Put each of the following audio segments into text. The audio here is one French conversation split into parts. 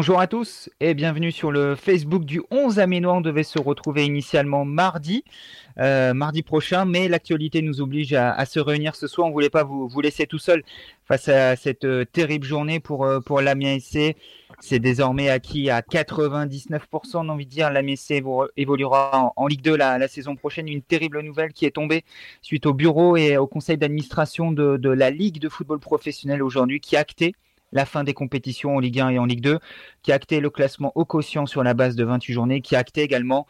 Bonjour à tous et bienvenue sur le Facebook du 11 Aménois. On devait se retrouver initialement mardi, euh, mardi prochain, mais l'actualité nous oblige à, se réunir ce soir. On voulait pas vous, laisser tout seul face à cette euh, terrible journée pour, euh, pour. C'est désormais acquis à 99%, on a envie de dire. L'Amiens évoluera en, Ligue 2 la, la, saison prochaine. Une terrible nouvelle qui est tombée suite au bureau et au conseil d'administration de, de la Ligue de football professionnel aujourd'hui qui a acté la fin des compétitions en Ligue 1 et en Ligue 2, qui a acté le classement au quotient sur la base de 28 journées, qui a acté également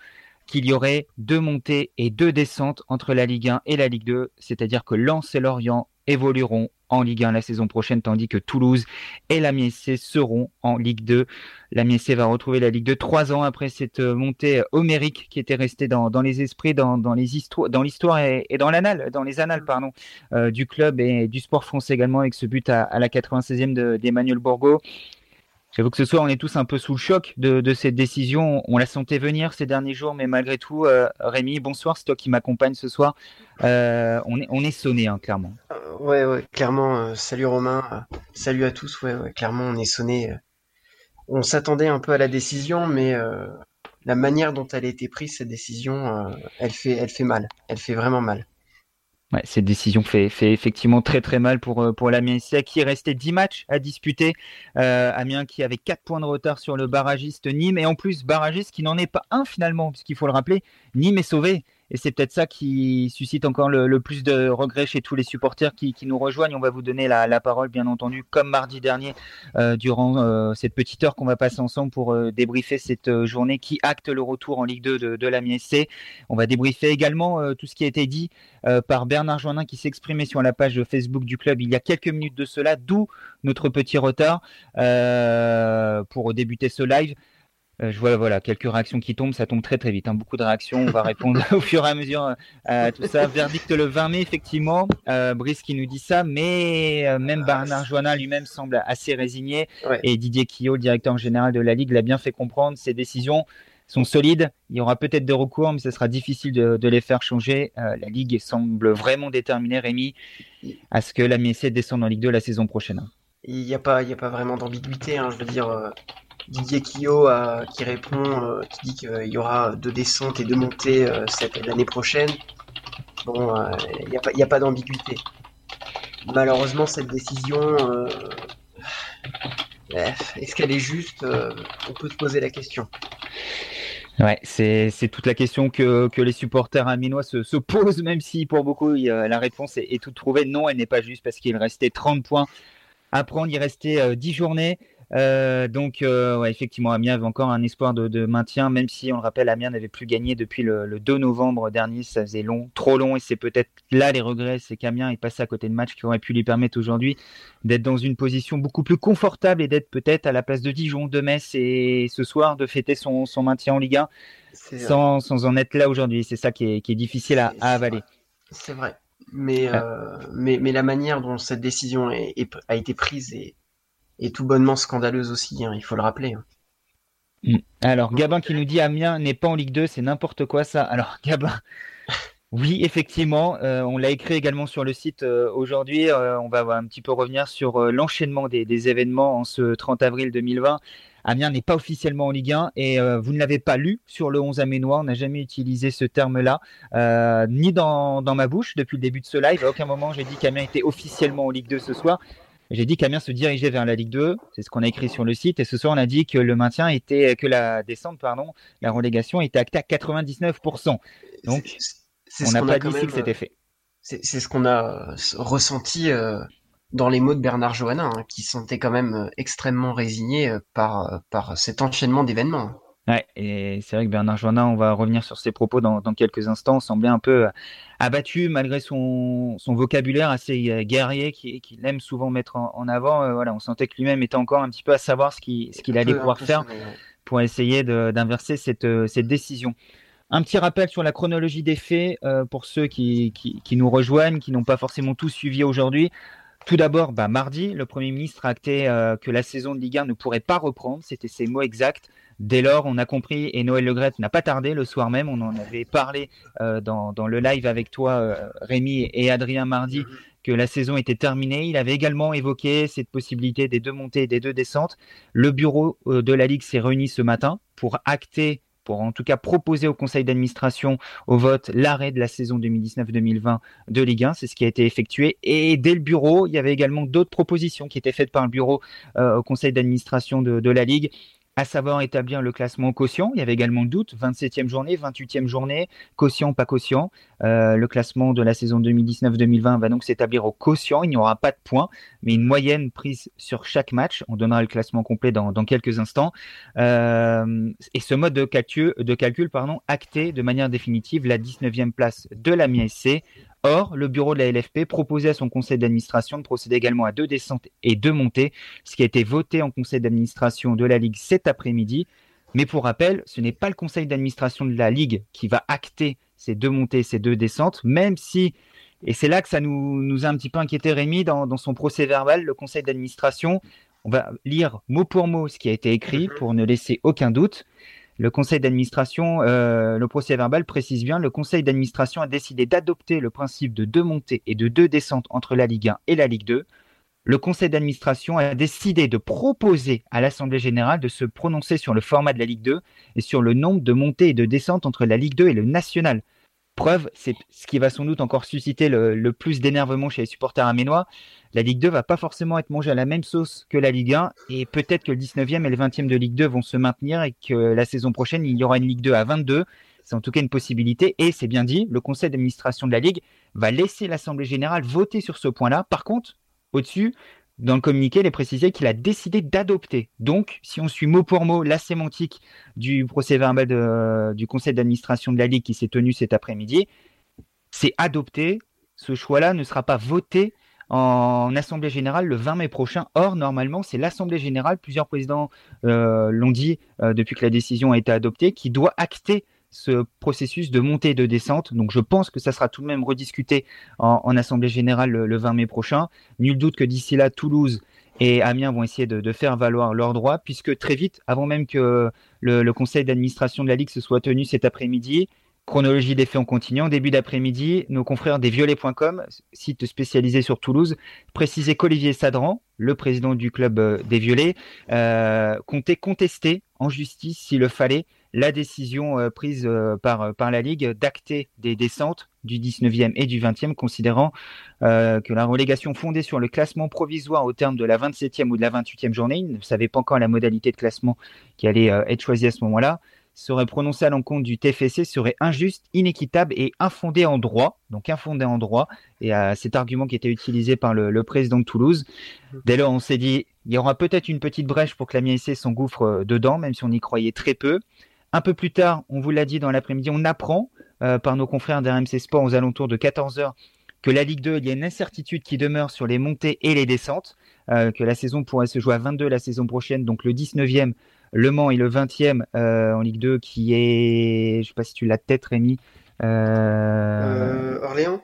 qu'il y aurait deux montées et deux descentes entre la Ligue 1 et la Ligue 2, c'est-à-dire que Lens et Lorient évolueront en Ligue 1 la saison prochaine, tandis que Toulouse et l'Amiens seront en Ligue 2. L'Amiens va retrouver la Ligue 2 trois ans après cette euh, montée homérique qui était restée dans, les esprits, dans, les histoires, dans l'histoire et, dans dans les annales pardon, euh, du club et du sport français également avec ce but à, la 96e d'Emmanuel Borgo. J'avoue que ce soir, on est tous un peu sous le choc de, cette décision. On la sentait venir ces derniers jours, mais malgré tout, euh, Rémi, bonsoir, c'est toi qui m'accompagne ce soir. Euh, on, est, on est sonné, hein, clairement. Euh, ouais, ouais, clairement. salut Romain, salut à tous. Ouais, ouais, clairement, on est sonné. on s'attendait un peu à la décision, mais la manière dont elle a été prise, cette décision, elle, fait, elle fait mal. Elle fait vraiment mal. Ouais, cette décision fait, effectivement très très mal pour, euh, pour l'Amiens qui restait 10 matchs à disputer. Euh, Amiens qui avait 4 points de retard sur le barragiste Nîmes et en plus barragiste qui n'en est pas un finalement, puisqu'il faut le rappeler, Nîmes est sauvé. Et c'est peut-être ça qui suscite encore le, plus de regrets chez tous les supporters qui, nous rejoignent. On va vous donner la, parole, bien entendu, comme mardi dernier, euh, durant euh, cette petite heure qu'on va passer ensemble pour euh, débriefer cette journée qui acte le retour en Ligue 2 de, de la MSC. On va débriefer également tout ce qui a été dit par Bernard Joannin qui s'exprimait sur la page Facebook du club il y a quelques minutes de cela, d'où notre petit retard pour débuter ce live. Euh, je vois voilà quelques réactions qui tombent, ça tombe très très vite. Hein. beaucoup de réactions, on va répondre au fur et à mesure euh, à tout ça. Verdict le 20 mai effectivement. Euh, Brice qui nous dit ça, mais euh, même Bernard Joannin lui-même semble assez résigné et Didier Quillot, le directeur général de la ligue, l'a bien fait comprendre. Ces décisions sont solides. Il y aura peut-être des recours, mais ce sera difficile de, de les faire changer. la ligue semble vraiment déterminée, Rémi, à ce que la MSC descende en Ligue 2 la saison prochaine. Il n'y a pas, il a pas vraiment d'ambiguïté. Hein, je veux dire Didier Quillot euh, qui répond, euh, qui dit qu'il y aura deux descentes et deux montées euh, cette l'année prochaine. Bon, il n'y a pas, d'ambiguïté. Malheureusement, cette décision, est-ce qu'elle est juste On peut se poser la question. Ouais, c'est toute la question que, les supporters aminois se, se, posent, même si pour beaucoup la réponse est, est toute trouvée. Non, elle n'est pas juste parce qu'il restait 30 points à prendre, il restait 10 journées. Euh, donc, euh, ouais, effectivement, Amiens avait encore un espoir de, maintien, même si, on le rappelle, Amiens n'avait plus gagné depuis le, 2 novembre dernier. Ça faisait long, trop long, et c'est peut-être là les regrets, c'est qu'Amiens est passé à côté de matchs qui auraient pu lui permettre aujourd'hui d'être dans une position beaucoup plus confortable et d'être peut-être à la place de Dijon, de Metz, et ce soir de fêter son, maintien en Ligue 1 sans, sans, en être là aujourd'hui. C'est ça qui est, qui est difficile à, avaler. C'est vrai. Mais, euh, mais, mais, la manière dont cette décision a été prise est, et tout bonnement scandaleuse aussi, hein, il faut le rappeler. Hein. Mm. Alors, Gabin qui nous dit Amiens n'est pas en Ligue 2, c'est n'importe quoi ça. Alors, Gabin, oui, effectivement, euh, on l'a écrit également sur le site euh, aujourd'hui. Euh, on va un petit peu revenir sur l'enchaînement des, événements en ce 30 avril 2020. Amiens n'est pas officiellement en Ligue 1 et vous ne l'avez pas lu sur le 11 Aménois. On n'a jamais utilisé ce terme-là, ni dans, ma bouche depuis le début de ce live. À aucun moment j'ai dit qu'Amiens était officiellement en Ligue 2 ce soir. J'ai dit qu'Amiens se dirigeait vers la Ligue 2, c'est ce qu'on a écrit sur le site, et ce soir on a dit que le maintien était, que la descente, pardon, la relégation était actée à 99%. Donc, on n'a pas dit que c'était fait. C'est ce qu'on a ressenti euh, dans les mots de Bernard Johannin, hein, qui sentait quand même euh, extrêmement résigné euh, par, par cet enchaînement d'événements. Ouais, et c'est vrai que Bernard Joannin, on va revenir sur ses propos dans, quelques instants, semblait un peu euh, abattu malgré son, vocabulaire assez euh, guerrier qu'il aime souvent mettre en, avant. Euh, voilà, on sentait que lui-même était encore un petit peu à savoir ce qu'il ce qu'il allait pouvoir faire pour essayer d'inverser cette, cette décision. Un petit rappel sur la chronologie des faits pour ceux qui, qui, nous rejoignent, qui n'ont pas forcément tout suivi aujourd'hui. Tout d'abord, bah, mardi, le Premier ministre a acté que la saison de Ligue 1 ne pourrait pas reprendre, c'était ses mots exacts. Dès lors, on a compris, et Noël Legrette n'a pas tardé le soir même, on en avait parlé euh, dans, le live avec toi, euh, Rémi et Adrien mardi, que la saison était terminée. Il avait également évoqué cette possibilité des deux montées et des deux descentes. Le bureau euh, de la Ligue s'est réuni ce matin pour acter pour en tout cas proposer au conseil d'administration au vote l'arrêt de la saison 2019-2020 de Ligue 1. C'est ce qui a été effectué. Et dès le bureau, il y avait également d'autres propositions qui étaient faites par le bureau au conseil d'administration de, la Ligue à savoir établir le classement quotient. Il y avait également le doute, 27e journée, 28e journée, quotient, pas quotient. Euh, le classement de la saison 2019-2020 va donc s'établir au quotient. Il n'y aura pas de points, mais une moyenne prise sur chaque match. On donnera le classement complet dans, quelques instants. Euh, et ce mode de calcul, de pardon, acté de manière définitive la 19e place de la MISC Or, le bureau de la LFP proposait à son conseil d'administration de procéder également à deux descentes et deux montées, ce qui a été voté en conseil d'administration de la Ligue cet après-midi. Mais pour rappel, ce n'est pas le conseil d'administration de la Ligue qui va acter ces deux montées, ces deux descentes, même si, et c'est là que ça nous, nous, a un petit peu inquiété Rémi dans, dans son procès verbal, le conseil d'administration, on va lire mot pour mot ce qui a été écrit mhm. pour ne laisser aucun doute. Le conseil d'administration, euh, le procès verbal précise bien, le conseil d'administration a décidé d'adopter le principe de deux montées et de deux descentes entre la Ligue 1 et la Ligue 2. Le conseil d'administration a décidé de proposer à l'Assemblée générale de se prononcer sur le format de la Ligue 2 et sur le nombre de montées et de descentes entre la Ligue 2 et le national. Preuve, c'est ce qui va sans doute encore susciter le, plus d'énervement chez les supporters aménois. La Ligue 2 va pas forcément être mangée à la même sauce que la Ligue 1 et peut-être que le 19e et le 20e de Ligue 2 vont se maintenir et que la saison prochaine, il y aura une Ligue 2 à 22. C'est en tout cas une possibilité et c'est bien dit, le conseil d'administration de la Ligue va laisser l'Assemblée générale voter sur ce point-là. Par contre, au-dessus, dans le communiqué, il est précisé qu'il a décidé d'adopter. Donc, si on suit mot pour mot la sémantique du procès verbal du conseil d'administration de la Ligue qui s'est tenu cet après-midi, c'est adopté. Ce choix-là ne sera pas voté en assemblée générale le 20 mai prochain. Or, normalement, c'est l'assemblée générale, plusieurs présidents euh, l'ont dit euh, depuis que la décision a été adoptée, qui doit acter ce processus de montée et de descente. Donc je pense que ça sera tout de même rediscuté en, Assemblée générale le, 20 mai prochain. Nul doute que d'ici là, Toulouse et Amiens vont essayer de, faire valoir leurs droits, puisque très vite, avant même que le, conseil d'administration de la Ligue se soit tenu cet après-midi, chronologie des faits en continuant, début d'après-midi, nos confrères des violets.com, site spécialisé sur Toulouse, précisaient qu'Olivier Sadran, le président du club euh, des violets, euh, comptait contester en justice s'il le fallait la décision euh, prise euh, par, euh, par la Ligue d'acter des descentes du 19e et du 20e, considérant que la relégation fondée sur le classement provisoire au terme de la 27e ou de la 28e journée, ne savait pas encore la modalité de classement qui allait être choisie à ce moment-là, serait prononcée à l'encontre du TFC serait injuste, inéquitable et infondé en droit. Donc infondé en droit. Et à cet argument qui était utilisé par le, président de Toulouse. Dès lors, on s'est dit, il y aura peut-être une petite brèche pour que la MIAC s'engouffre dedans, même si on y croyait très peu. Un peu plus tard, on vous l'a dit dans l'après-midi, on apprend euh, par nos confrères d'RMC Sport aux alentours de 14h que la Ligue 2, il y a une incertitude qui demeure sur les montées et les descentes, euh, que la saison pourrait se jouer à 22 la saison prochaine, donc le 19e, Le Mans et le 20e euh, en Ligue 2 qui est, je ne sais pas si tu l'as peut-être Rémi. Orléans?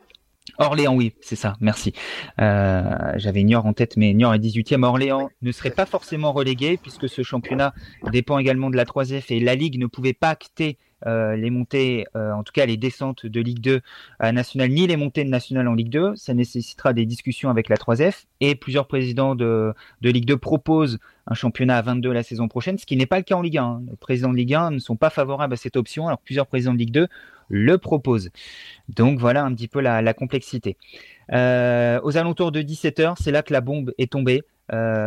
Orléans, oui, c'est ça, merci. Euh, J'avais Niort en tête, mais Niort est 18e. Orléans ne serait pas forcément relégué, puisque ce championnat dépend également de la 3F et la Ligue ne pouvait pas acter euh, les montées, euh, en tout cas les descentes de Ligue 2 à National, ni les montées de National en Ligue 2. Ça nécessitera des discussions avec la 3F et plusieurs présidents de, de Ligue 2 proposent un championnat à 22 la saison prochaine, ce qui n'est pas le cas en Ligue 1. Les présidents de Ligue 1 ne sont pas favorables à cette option, alors plusieurs présidents de Ligue 2 le proposent. Donc voilà un petit peu la, complexité. Euh, aux alentours de 17h, c'est là que la bombe est tombée.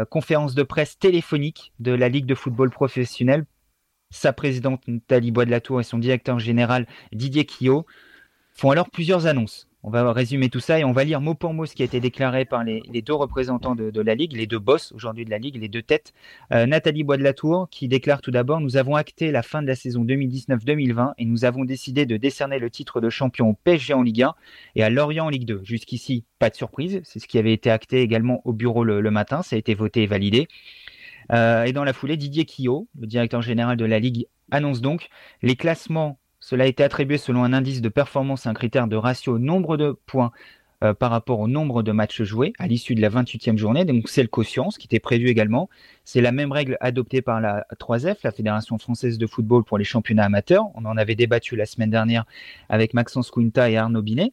Conférence de presse téléphonique de la Ligue de football professionnel sa présidente Nathalie Bois de la Tour et son directeur général Didier Quillot font alors plusieurs annonces. On va résumer tout ça et on va lire mot pour mot ce qui a été déclaré par les, deux représentants de, la Ligue, les deux boss aujourd'hui de la Ligue, les deux têtes. Euh, Nathalie Bois de la Tour qui déclare tout d'abord Nous avons acté la fin de la saison 2019-2020 et nous avons décidé de décerner le titre de champion au PSG en Ligue 1 et à Lorient en Ligue 2. Jusqu'ici, pas de surprise. C'est ce qui avait été acté également au bureau le, le matin. Ça a été voté et validé. Euh, et dans la foulée, Didier Quillot, le directeur général de la Ligue, annonce donc les classements. Cela a été attribué selon un indice de performance, un critère de ratio nombre de points euh, par rapport au nombre de matchs joués à l'issue de la 28e journée. Donc c'est le quotient, ce qui était prévu également. C'est la même règle adoptée par la 3F, la Fédération française de football pour les championnats amateurs. On en avait débattu la semaine dernière avec Maxence Quinta et Arnaud Binet.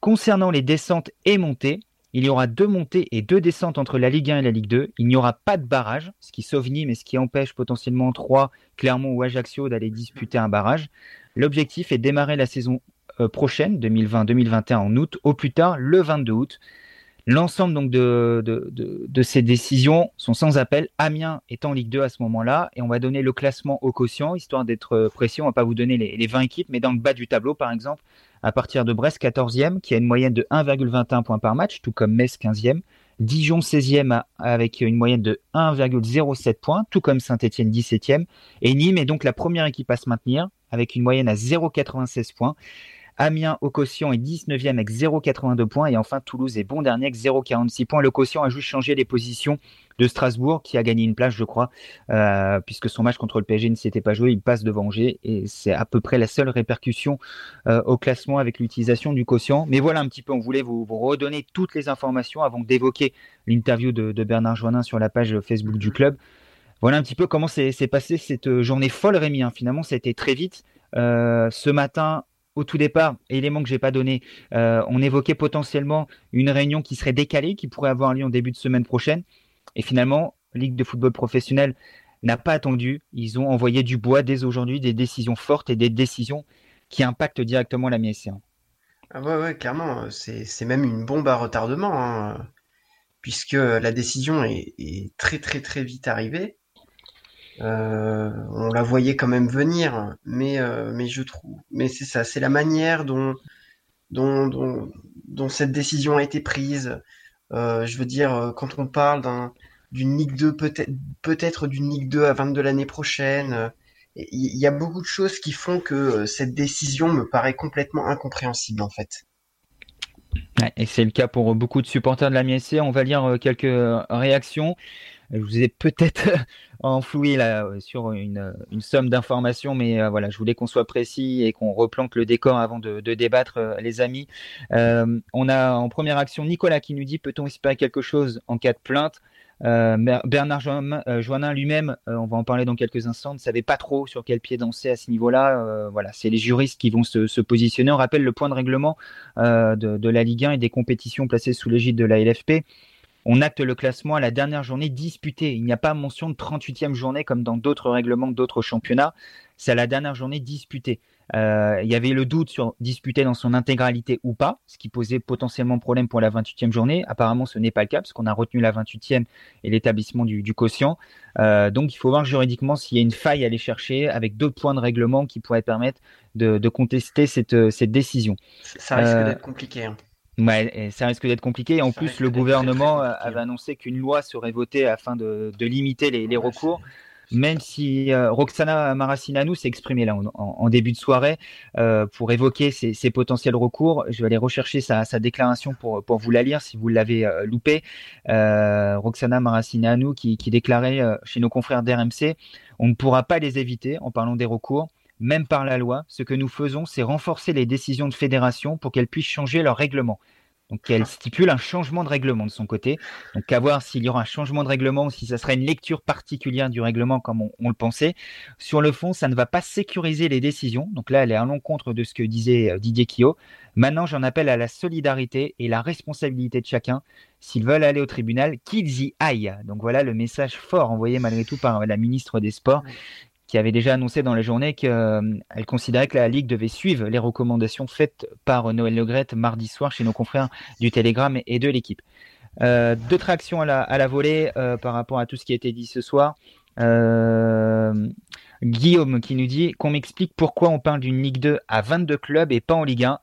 Concernant les descentes et montées, Il y aura deux montées et deux descentes entre la Ligue 1 et la Ligue 2. Il n'y aura pas de barrage, ce qui sauve Nîmes et ce qui empêche potentiellement Troyes, Clermont ou Ajaccio d'aller disputer un barrage. L'objectif est de démarrer la saison euh, prochaine, 2020-2021 en août, au plus tard le 22 août. L'ensemble de, ces décisions sont sans appel. Amiens est en Ligue 2 à ce moment-là et on va donner le classement au quotient, histoire d'être euh, précis. On va pas vous donner les, 20 équipes, mais dans le bas du tableau, par exemple, à partir de Brest 14e, qui a une moyenne de 1,21 points par match, tout comme Metz 15e. Dijon 16e avec une moyenne de 1,07 points, tout comme Saint-Etienne 17e. Et Nîmes est donc la première équipe à se maintenir avec une moyenne à 0,96 points. Amiens au quotient est 19e avec 0,82 points. Et enfin, Toulouse est bon dernier avec 0,46 points. Le quotient a juste changé les positions de Strasbourg qui a gagné une place, je crois, euh, puisque son match contre le PSG ne s'était pas joué. Il passe devant Angers et c'est à peu près la seule répercussion euh, au classement avec l'utilisation du quotient. Mais voilà un petit peu, on voulait vous, redonner toutes les informations avant d'évoquer l'interview de, Bernard Joannin sur la page Facebook du club. Voilà un petit peu comment s'est passée cette journée folle, Rémi. Hein. Finalement, ça a été très vite. Euh, ce matin, au tout départ, élément que j'ai pas donné, euh, on évoquait potentiellement une réunion qui serait décalée, qui pourrait avoir lieu en début de semaine prochaine. Et finalement, Ligue de football professionnel n'a pas attendu. Ils ont envoyé du bois dès aujourd'hui, des décisions fortes et des décisions qui impactent directement la MSC. Ah ouais, ouais, clairement, c'est même une bombe à retardement, hein, puisque la décision est, très très très vite arrivée. Euh, on la voyait quand même venir, mais, euh, mais je trouve, mais c'est ça, c'est la manière dont, dont, cette décision a été prise. Euh, je veux dire, quand on parle d'un, d'une Ligue 2, peut-être, peut-être d'une Ligue 2 à 22 l'année prochaine, il y a beaucoup de choses qui font que cette décision me paraît complètement incompréhensible en fait. et c'est le cas pour beaucoup de supporters de la MSC. On va lire quelques réactions. Je vous ai peut-être enfloué là euh, sur une, somme d'informations, mais euh, voilà, je voulais qu'on soit précis et qu'on replante le décor avant de, débattre, euh, les amis. on a en première action Nicolas qui nous dit peut-on espérer quelque chose en cas de plainte? Bernard Joannin lui-même, on va en parler dans quelques instants, ne savait pas trop sur quel pied danser à ce niveau-là. voilà, c'est les juristes qui vont se, positionner. On rappelle le point de règlement de, de, la Ligue 1 et des compétitions placées sous l'égide de la LFP on acte le classement à la dernière journée disputée. Il n'y a pas mention de 38e journée comme dans d'autres règlements d'autres championnats. C'est à la dernière journée disputée. Euh, il y avait le doute sur disputer dans son intégralité ou pas, ce qui posait potentiellement problème pour la 28e journée. Apparemment, ce n'est pas le cas, parce qu'on a retenu la 28e et l'établissement du, quotient. Euh, donc, il faut voir juridiquement s'il y a une faille à aller chercher avec d'autres points de règlement qui pourraient permettre de, contester cette, décision. Ça risque euh, d'être compliqué. Hein. Ouais, ça risque d'être compliqué. En plus, le gouvernement avait annoncé qu'une loi serait votée afin de, limiter les, recours. Même si euh, Roxana Maracineanu s'est exprimée là en, début de soirée euh, pour évoquer ces, potentiels recours, je vais aller rechercher sa, déclaration pour, pour vous la lire si vous l'avez euh, loupé. Roxana Maracineanu qui, qui déclarait chez nos confrères d'RMC, on ne pourra pas les éviter en parlant des recours même par la loi, ce que nous faisons, c'est renforcer les décisions de fédération pour qu'elles puissent changer leur règlement. Donc, elle stipule un changement de règlement de son côté. Donc, à voir s'il y aura un changement de règlement ou si ça serait une lecture particulière du règlement comme on, le pensait. Sur le fond, ça ne va pas sécuriser les décisions. Donc là, elle est à l'encontre de ce que disait euh, Didier Quillot. Maintenant, j'en appelle à la solidarité et la responsabilité de chacun. S'ils veulent aller au tribunal, qu'ils y aillent. Donc voilà le message fort envoyé malgré tout par la ministre des Sports qui avait déjà annoncé dans la journée qu'elle euh, considérait que la Ligue devait suivre les recommandations faites par Noël Legrette mardi soir chez nos confrères du Télégramme et de l'équipe. Euh, deux tractions à la, volée euh, par rapport à tout ce qui a été dit ce soir. Guillaume qui nous dit qu'on m'explique pourquoi on parle d'une Ligue 2 à 22 clubs et pas en Ligue 1.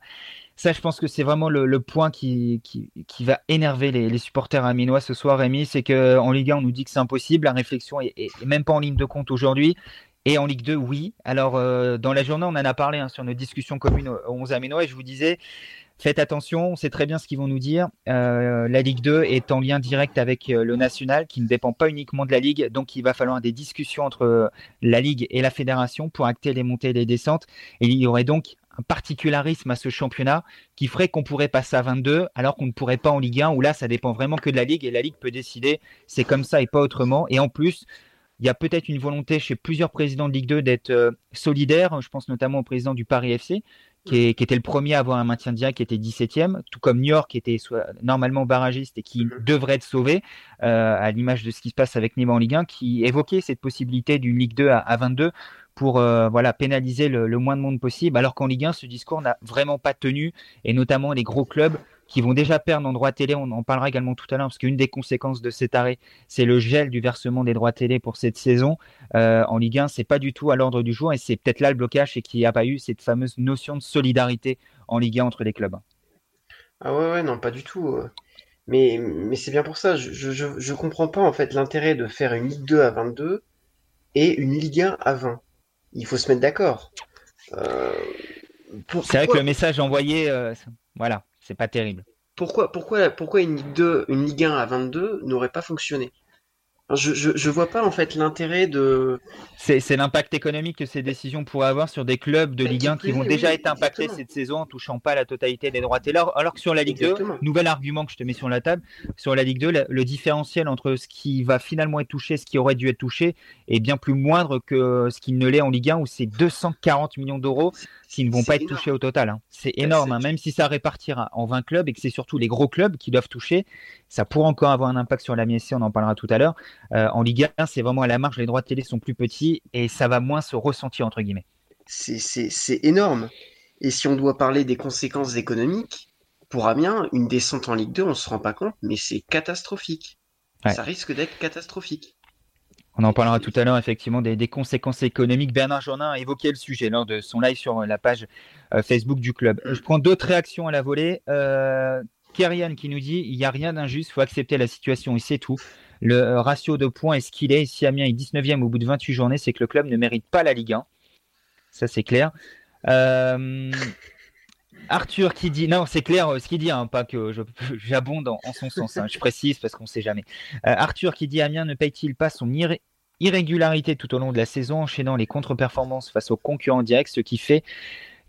Ça, je pense que c'est vraiment le, point qui, va énerver les, supporters aminois ce soir, Rémi. C'est qu'en Ligue 1, on nous dit que c'est impossible. La réflexion est, même pas en ligne de compte aujourd'hui. Et en Ligue 2, oui. Alors, euh, dans la journée, on en a parlé hein, sur nos discussions communes au 11 Aménois je vous disais, faites attention, on sait très bien ce qu'ils vont nous dire. Euh, la Ligue 2 est en lien direct avec euh, le national, qui ne dépend pas uniquement de la Ligue. Donc, il va falloir des discussions entre la Ligue et la fédération pour acter les montées et les descentes. Et il y aurait donc un particularisme à ce championnat qui ferait qu'on pourrait passer à 22 alors qu'on ne pourrait pas en Ligue 1 où là ça dépend vraiment que de la Ligue et la Ligue peut décider c'est comme ça et pas autrement et en plus il y a peut-être une volonté chez plusieurs présidents de Ligue 2 d'être euh, solidaires. Je pense notamment au président du Paris FC, qui, était le premier à avoir un maintien direct, qui était 17e, tout comme New York, qui était soit, normalement barragiste et qui mhm. devrait être sauvé, euh, à l'image de ce qui se passe avec Nîmes en Ligue 1, qui évoquait cette possibilité d'une Ligue 2 à, 22 pour euh, voilà pénaliser le, le, moins de monde possible, alors qu'en Ligue 1, ce discours n'a vraiment pas tenu, et notamment les gros clubs qui vont déjà perdre en droits télé. On en parlera également tout à l'heure parce qu'une des conséquences de cet arrêt, c'est le gel du versement des droits télé pour cette saison. Euh, en Ligue 1, c'est pas du tout à l'ordre du jour et c'est peut-être là le blocage et qu'il n'y a pas eu cette fameuse notion de solidarité en Ligue 1 entre les clubs. Ah ouais, ouais non, pas du tout. Euh. Mais, mais c'est bien pour ça. Je, je, je comprends pas en fait l'intérêt de faire une Ligue 2 à 22 et une Ligue 1 à 20. Il faut se mettre d'accord. Euh, c'est vrai que le message envoyé, voilà. C'est pas terrible. Pourquoi, pourquoi, pourquoi une Ligue 2, une Ligue 1 à 22 n'aurait pas fonctionné? Je, je, vois pas en fait l'intérêt de. C'est l'impact économique que ces décisions pourraient avoir sur des clubs de Ligue 1 qui vont déjà être impactés cette saison en touchant pas la totalité des droits télé. Alors, que sur la Ligue 2, nouvel argument que je te mets sur la table, sur la Ligue 2, le, différentiel entre ce qui va finalement être touché, ce qui aurait dû être touché, est bien plus moindre que ce qui ne l'est en Ligue 1 où c'est 240 millions d'euros qui ne vont pas être touchés au total. Hein. C'est bah, énorme, hein. même si ça répartira en 20 clubs et que c'est surtout les gros clubs qui doivent toucher. Ça pourrait encore avoir un impact sur la MSC, on en parlera tout à l'heure. Euh, en Ligue 1, c'est vraiment à la marge, les droits de télé sont plus petits et ça va moins se ressentir, entre guillemets. C'est énorme. Et si on doit parler des conséquences économiques, pour Amiens, une descente en Ligue 2, on ne se rend pas compte, mais c'est catastrophique. Ça risque d'être catastrophique. On en parlera tout à l'heure effectivement des, conséquences économiques. Bernard Jourdain a évoqué le sujet lors de son live sur la page euh, Facebook du club. Je prends d'autres réactions à la volée. Euh, Kerian qui nous dit il n'y a rien d'injuste, il faut accepter la situation et c'est tout. Le euh, ratio de points est ce qu'il est. Si Amiens est 19e au bout de 28 journées, c'est que le club ne mérite pas la Ligue 1. Ça, c'est clair. Euh, Arthur qui dit, non, c'est clair euh, ce qu'il dit, hein, pas que j'abonde en, son sens, hein, je précise parce qu'on ne sait jamais. Arthur qui dit Amiens ne paye-t-il pas son irrégularité tout au long de la saison, enchaînant les contre-performances face aux concurrents directs, ce qui fait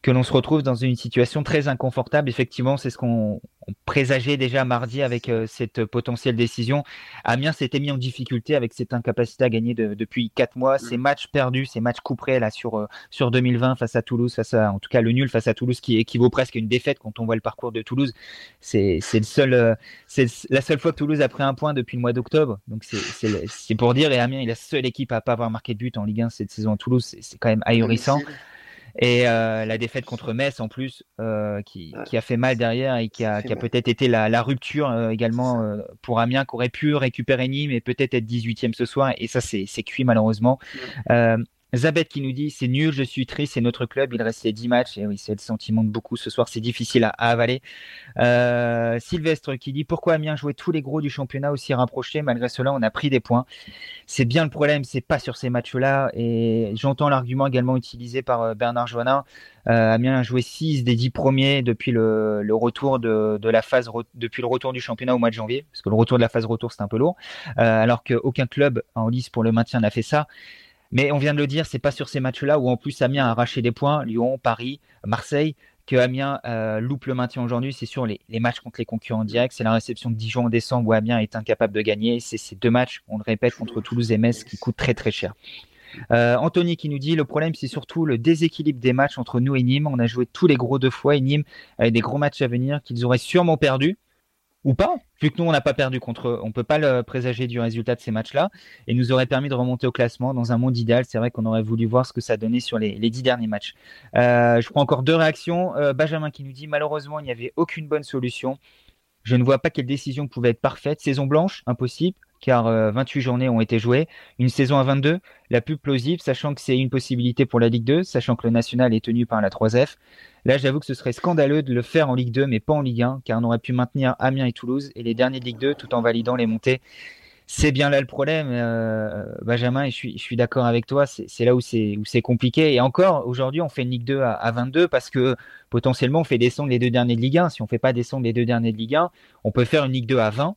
que l'on se retrouve dans une situation très inconfortable. Effectivement, c'est ce qu'on présageait déjà mardi avec euh, cette potentielle décision. Amiens s'était mis en difficulté avec cette incapacité à gagner depuis quatre mois. Ces mm. matchs perdus, ces matchs couperés là sur euh, sur 2020 face à Toulouse, face à en tout cas le nul face à Toulouse qui équivaut presque à une défaite quand on voit le parcours de Toulouse. C'est c'est le seul euh, c'est la seule fois que Toulouse a pris un point depuis le mois d'octobre. Donc c'est c'est pour dire et Amiens est la seule équipe à pas avoir marqué de but en Ligue 1 cette saison à Toulouse. C'est quand même ahurissant. Et euh, la défaite contre Metz en plus, euh, qui, qui, a fait mal derrière et qui a, peut-être été la, la rupture euh, également euh, pour Amiens, qui aurait pu récupérer Nîmes et peut-être être 18e ce soir. Et ça, c'est cuit malheureusement. Zabeth qui nous dit c'est nul, je suis triste, c'est notre club, il restait 10 matchs. Et oui, c'est le sentiment de beaucoup ce soir, c'est difficile à, avaler. Euh, Sylvestre qui dit pourquoi Amiens jouait tous les gros du championnat aussi rapprochés, malgré cela on a pris des points. C'est bien le problème, c'est pas sur ces matchs-là. Et j'entends l'argument également utilisé par euh, Bernard Joannin. Euh, Amiens a joué 6 des 10 premiers depuis le, retour du championnat au mois de janvier, parce que le retour de la phase retour c'est un peu lourd, alors qu'aucun club en lice pour le maintien n'a fait ça. Mais on vient de le dire, c'est pas sur ces matchs-là où en plus Amiens a arraché des points, Lyon, Paris, Marseille, que Amiens euh, loupe le maintien aujourd'hui. C'est sur les, matchs contre les concurrents directs. C'est la réception de Dijon en décembre où Amiens est incapable de gagner. C'est ces deux matchs, on le répète, contre Toulouse et Metz qui coûtent très très cher. Euh, Anthony qui nous dit le problème c'est surtout le déséquilibre des matchs entre nous et Nîmes. On a joué tous les gros deux fois et Nîmes avait des gros matchs à venir qu'ils auraient sûrement perdu ou pas, vu que nous on n'a pas perdu contre eux, on peut pas le présager du résultat de ces matchs-là, et nous aurait permis de remonter au classement dans un monde idéal. C'est vrai qu'on aurait voulu voir ce que ça donnait sur les, dix derniers matchs. Euh, je prends encore deux réactions. Euh, Benjamin qui nous dit malheureusement il n'y avait aucune bonne solution. Je ne vois pas quelle décision pouvait être parfaite. Saison blanche, impossible car 28 euh, journées ont été jouées. Une saison à 22, la plus plausible, sachant que c'est une possibilité pour la Ligue 2, sachant que le national est tenu par la 3F. Là, j'avoue que ce serait scandaleux de le faire en Ligue 2, mais pas en Ligue 1, car on aurait pu maintenir Amiens et Toulouse et les derniers de Ligue 2 tout en validant les montées. C'est bien là le problème, euh, Benjamin, et je suis, d'accord avec toi. C'est là où c'est compliqué. Et encore, aujourd'hui, on fait une Ligue 2 à, à, 22 parce que potentiellement, on fait descendre les deux derniers de Ligue 1. Si on fait pas descendre les deux derniers de Ligue 1, on peut faire une Ligue 2 à 20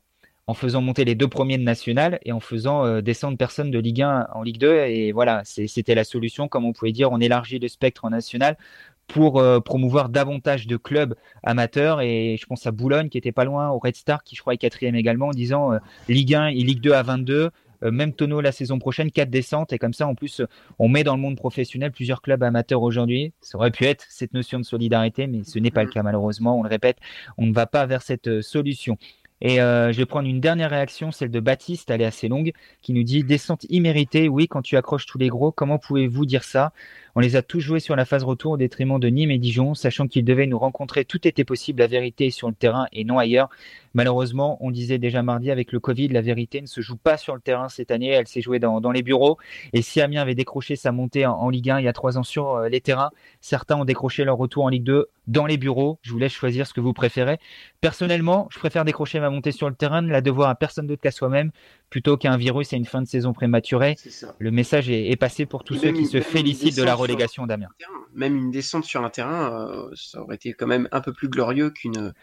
en faisant monter les deux premiers de national et en faisant euh, descendre personne de Ligue 1 en Ligue 2. Et voilà, c'était la solution, comme on pouvait dire, on élargit le spectre en national pour euh, promouvoir davantage de clubs amateurs. Et je pense à Boulogne qui était pas loin, au Red Star qui je crois est quatrième également, en disant euh, Ligue 1 et Ligue 2 à 22. même tonneau la saison prochaine, quatre descentes. Et comme ça, en plus, on met dans le monde professionnel plusieurs clubs amateurs aujourd'hui. Ça aurait pu être cette notion de solidarité, mais ce n'est pas le mm. cas malheureusement. On le répète, on ne va pas vers cette solution. Et euh, je vais prendre une dernière réaction, celle de Baptiste, elle est assez longue, qui nous dit descente imméritée, oui, quand tu accroches tous les gros, comment pouvez-vous dire ça? On les a tous joués sur la phase retour au détriment de Nîmes et Dijon, sachant qu'ils devaient nous rencontrer, tout était possible, la vérité sur le terrain et non ailleurs. Malheureusement, on disait déjà mardi avec le Covid, la vérité ne se joue pas sur le terrain cette année, elle s'est jouée dans, les bureaux. Et si Amiens avait décroché sa montée en, Ligue 1 il y a trois ans sur euh, les terrains, certains ont décroché leur retour en Ligue 2 dans les bureaux. Je vous laisse choisir ce que vous préférez. Personnellement, je préfère décrocher ma montée sur le terrain, la devoir à personne d'autre qu'à soi-même, plutôt qu'un virus et une fin de saison prématurée. Le message est, passé pour tous ceux qui se félicitent de la relégation d'Amiens. Même une descente sur un terrain, euh, ça aurait été quand même un peu plus glorieux qu'une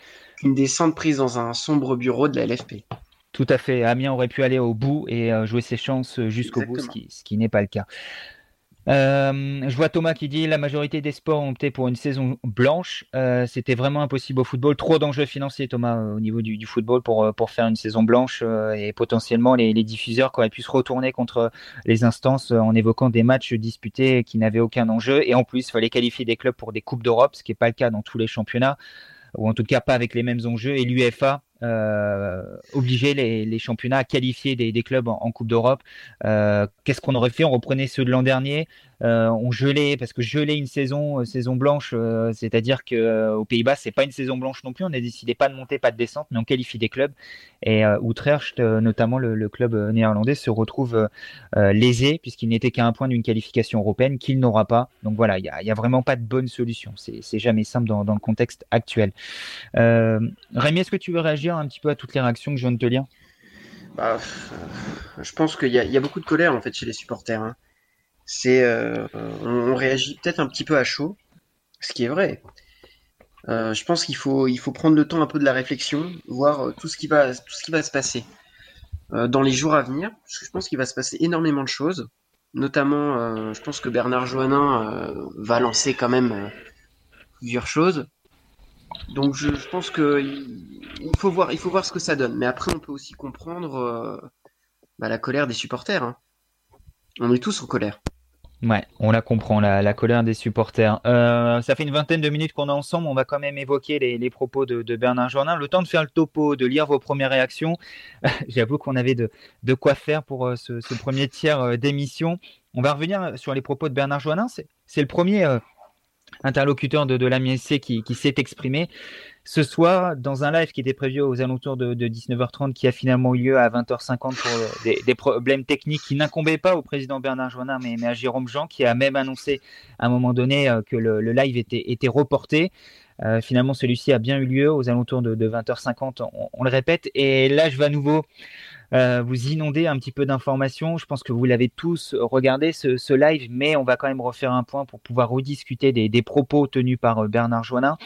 descente prise dans un sombre bureau de la LFP. Tout à fait. Amiens aurait pu aller au bout et euh, jouer ses chances jusqu'au bout, ce qui n'est pas le cas. Euh, je vois Thomas qui dit la majorité des sports ont opté pour une saison blanche. Euh, c'était vraiment impossible au football. Trop d'enjeux financiers, Thomas, au niveau du, football pour, euh, pour faire une saison blanche et potentiellement les, diffuseurs qui auraient pu se retourner contre les instances en évoquant des matchs disputés qui n'avaient aucun enjeu. Et en plus, il fallait qualifier des clubs pour des Coupes d'Europe, ce qui n'est pas le cas dans tous les championnats, ou en tout cas pas avec les mêmes enjeux. Et l'UEFA euh, obliger les, championnats à qualifier des, clubs en, Coupe d'Europe. Euh, qu'est-ce qu'on aurait fait? On reprenait ceux de l'an dernier, euh, on gelait parce que geler une saison, saison blanche, c'est-à-dire que aux Pays-Bas c'est pas une saison blanche non plus. On a décidé pas de monter, pas de descente, mais on qualifie des clubs. Et Utrecht, notamment le, club néerlandais, se retrouve lésé puisqu'il n'était qu'à un point d'une qualification européenne qu'il n'aura pas. Donc voilà, il y a, vraiment pas de bonne solution. C'est jamais simple dans, dans, le contexte actuel. Rémi, est-ce que tu veux réagir un petit peu à toutes les réactions que je viens de te lire? Bah, Je pense qu'il y, a beaucoup de colère en fait chez les supporters. Hein. Euh, on, réagit peut-être un petit peu à chaud, ce qui est vrai. Euh, je pense qu'il faut, prendre le temps un peu de la réflexion, voir euh, tout ce qui va, se passer dans les jours à venir. Je pense qu'il va se passer énormément de choses. Notamment, je pense que Bernard Joannin va lancer quand même plusieurs choses. Donc je, pense que il faut voir, ce que ça donne. Mais après, on peut aussi comprendre bah, la colère des supporters. Hein. On est tous en colère. Ouais, on la comprend, la, colère des supporters. Euh, ça fait une vingtaine de minutes qu'on est ensemble. On va quand même évoquer les, propos de, Bernard Jornin. Le temps de faire le topo, de lire vos premières réactions. J'avoue qu'on avait de, quoi faire pour euh, ce, premier tiers d'émission. On va revenir sur les propos de Bernard Joannin. C'est le premier interlocuteur de, de l'AMISC qui, s'est exprimé ce soir dans un live qui était prévu aux alentours de, 19h30 qui a finalement eu lieu à 20h50 pour des, problèmes techniques qui n'incombaient pas au président Bernard Joannin mais, à Jérôme Jean qui a même annoncé à un moment donné euh, que le, live était, reporté. Euh, finalement, celui-ci a bien eu lieu aux alentours de, 20h50, on, le répète. Et là, je vais à nouveau euh, vous inonder un petit peu d'informations. Je pense que vous l'avez tous regardé ce, live, mais on va quand même refaire un point pour pouvoir rediscuter des, propos tenus par euh, Bernard Joannin.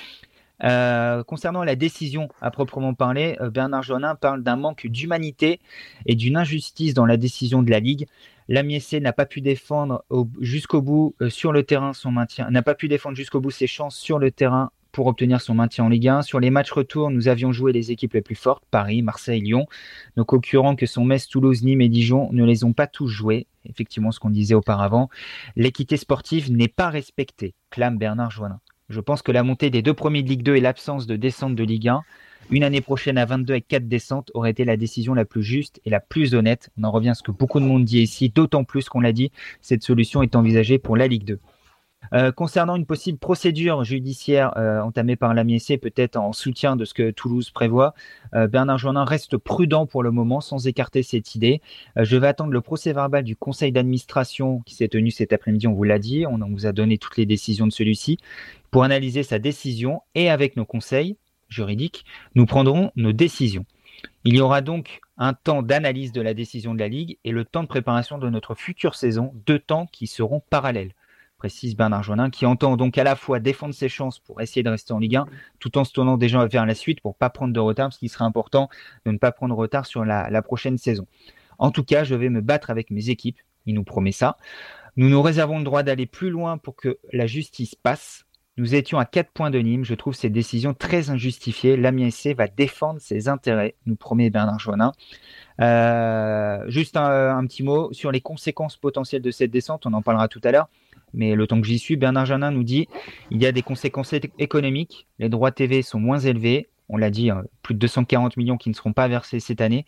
Euh, concernant la décision à proprement parler, Bernard Joannin parle d'un manque d'humanité et d'une injustice dans la décision de la Ligue. L'Amiessé n'a pas pu défendre jusqu'au bout sur le terrain son maintien, n'a pas pu défendre jusqu'au bout ses chances sur le terrain pour obtenir son maintien en Ligue 1. Sur les matchs retour, nous avions joué les équipes les plus fortes, Paris, Marseille, Lyon. Nos concurrents que sont Metz, Toulouse, Nîmes et Dijon ne les ont pas tous joués. Effectivement, ce qu'on disait auparavant. L'équité sportive n'est pas respectée, clame Bernard Joannin. Je pense que la montée des deux premiers de Ligue 2 et l'absence de descente de Ligue 1, une année prochaine à 22 et 4 descentes, aurait été la décision la plus juste et la plus honnête. On en revient à ce que beaucoup de monde dit ici, d'autant plus qu'on l'a dit, cette solution est envisagée pour la Ligue 2. Euh, concernant une possible procédure judiciaire euh, entamée par la peut-être en soutien de ce que Toulouse prévoit, euh, Bernard Joannin reste prudent pour le moment, sans écarter cette idée. je vais attendre le procès verbal du conseil d'administration qui s'est tenu cet après-midi, on vous l'a dit, on vous a donné toutes les décisions de celui-ci, pour analyser sa décision et avec nos conseils juridiques, nous prendrons nos décisions. Il y aura donc un temps d'analyse de la décision de la Ligue et le temps de préparation de notre future saison, deux temps qui seront parallèles précise Bernard Jonin, qui entend donc à la fois défendre ses chances pour essayer de rester en Ligue 1, tout en se tournant déjà vers la suite pour pas prendre de retard, parce qu'il serait important de ne pas prendre de retard sur la, prochaine saison. En tout cas, je vais me battre avec mes équipes, il nous promet ça. Nous nous réservons le droit d'aller plus loin pour que la justice passe. Nous étions à 4 points de Nîmes. Je trouve ces décisions très injustifiées. L'Amiens SC va défendre ses intérêts, nous promet Bernard Joannin. Euh, juste un, petit mot sur les conséquences potentielles de cette descente. On en parlera tout à l'heure. Mais le temps que j'y suis, Bernard Janin nous dit il y a des conséquences économiques. Les droits TV sont moins élevés. On l'a dit, hein, plus de 240 millions qui ne seront pas versés cette année.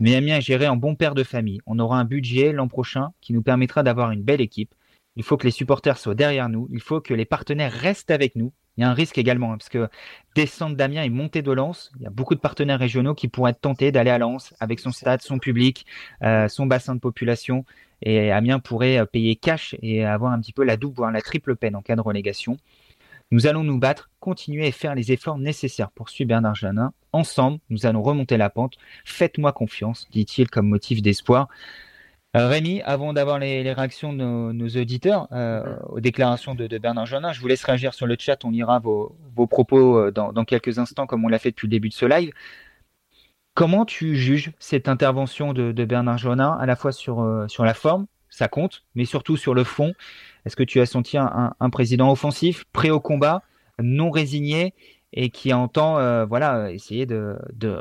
Mais Amiens est géré en bon père de famille. On aura un budget l'an prochain qui nous permettra d'avoir une belle équipe. Il faut que les supporters soient derrière nous. Il faut que les partenaires restent avec nous. Il y a un risque également, hein, parce que descendre d'Amiens et monter de Lens, il y a beaucoup de partenaires régionaux qui pourraient être tentés d'aller à Lens avec son stade, son public, euh, son bassin de population. Et Amiens pourrait euh, payer cash et avoir un petit peu la double, voire la triple peine en cas de relégation. Nous allons nous battre, continuer et faire les efforts nécessaires, poursuit Bernard Janin. Ensemble, nous allons remonter la pente. Faites-moi confiance, dit-il comme motif d'espoir. Euh, Rémi, avant d'avoir les, réactions de nos, auditeurs euh, mm-hmm. aux déclarations de, Bernard Jeannin, je vous laisse réagir sur le chat. On lira vos, propos euh, dans, quelques instants, comme on l'a fait depuis le début de ce live. Comment tu juges cette intervention de, Bernard Jeannin, à la fois sur, sur la forme, ça compte, mais surtout sur le fond? Est-ce que tu as senti un, président offensif, prêt au combat, non résigné et qui entend voilà, essayer de, de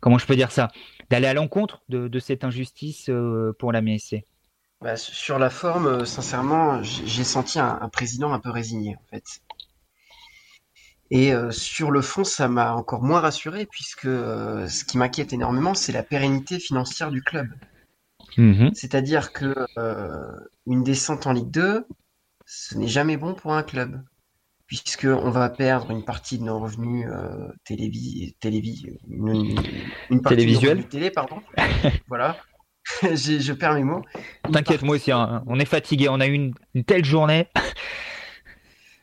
comment je peux dire ça? D'aller à l'encontre de, cette injustice euh, pour la MSC bah, Sur la forme, euh, sincèrement, j'ai senti un, président un peu résigné, en fait. Et euh, sur le fond, ça m'a encore moins rassuré, puisque ce qui m'inquiète énormément, c'est la pérennité financière du club. Mmh C'est-à-dire que une descente en Ligue 2, ce n'est jamais bon pour un club puisqu'on va perdre une partie de nos revenus euh, télévis, une, une, partie télé, pardon. voilà. je perds mes mots. T'inquiète, moi aussi, hein. on est fatigué, on a eu une, telle journée.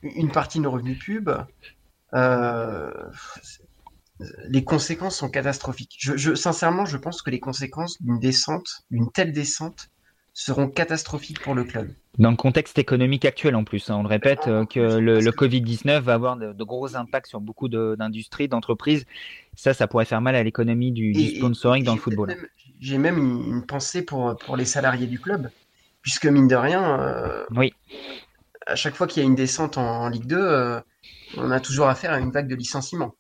une partie de nos revenus pub. Euh, les conséquences sont catastrophiques. Je, sincèrement, je pense que les conséquences d'une descente, d'une telle descente, seront catastrophiques pour le club. Dans le contexte économique actuel en plus, hein, on le répète euh, que le, Covid-19 va avoir de, gros impacts sur beaucoup d'industries, d'entreprises. Ça, ça pourrait faire mal à l'économie du, sponsoring dans le football. J'ai même une, pensée pour, pour les salariés du club, puisque mine de rien, euh, oui. à chaque fois qu'il y a une descente en, Ligue 2, euh, on a toujours affaire à une vague de licenciements.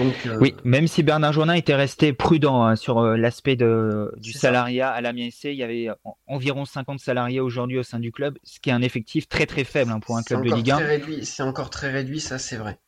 Euh, oui, même si Bernard Journin était resté prudent hein, sur euh, l'aspect du salariat à la SC, il y avait environ 50 salariés aujourd'hui au sein du club, ce qui est un effectif très très faible hein, pour un club de Ligue 1. C'est encore très réduit, ça c'est vrai.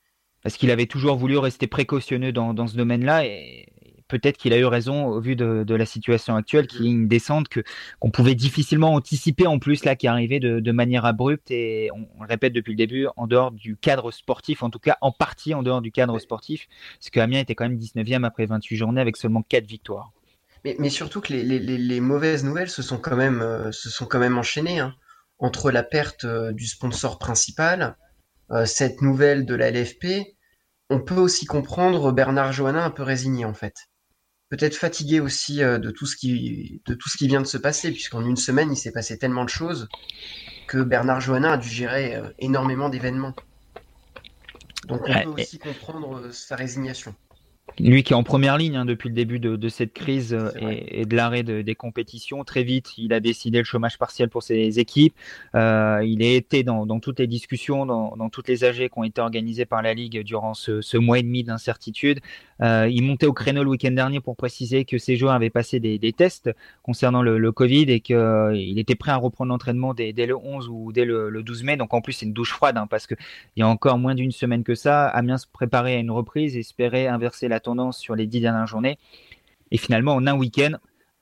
Parce qu'il avait toujours voulu rester précautionneux dans, dans ce domaine-là et peut-être qu'il a eu raison au vu de, la situation actuelle, qui est une descente que qu'on pouvait difficilement anticiper en plus là, qui arrivait de, de manière abrupte et on, le répète depuis le début, en dehors du cadre sportif, en tout cas en partie en dehors du cadre sportif, parce que Amiens était quand même 19e après 28 journées avec seulement 4 victoires. Mais, mais surtout que les, les, les, mauvaises nouvelles se sont quand même, euh, se sont quand même enchaînées hein. entre la perte euh, du sponsor principal, euh, cette nouvelle de la LFP. On peut aussi comprendre Bernard Johannin un peu résigné en fait peut-être fatigué aussi euh, de tout ce qui de tout ce qui vient de se passer, puisqu'en une semaine il s'est passé tellement de choses que Bernard Johannin a dû gérer euh, énormément d'événements. Donc on peut aussi comprendre euh, sa résignation. Lui qui est en première ligne hein, depuis le début de, cette crise euh, et, de l'arrêt des compétitions, très vite, il a décidé le chômage partiel pour ses équipes. Euh, il a été dans, toutes les discussions, dans, toutes les AG qui ont été organisées par la Ligue durant ce, mois et demi d'incertitude. Euh, il montait au créneau le week-end dernier pour préciser que ses joueurs avaient passé des, tests concernant le, Covid et qu'il était prêt à reprendre l'entraînement dès, le 11 ou dès le, 12 mai. Donc en plus, c'est une douche froide hein, parce qu'il y a encore moins d'une semaine que ça. Amiens se préparait à une reprise, espérait inverser la tendance sur les dix dernières journées. Et finalement, en un week-end,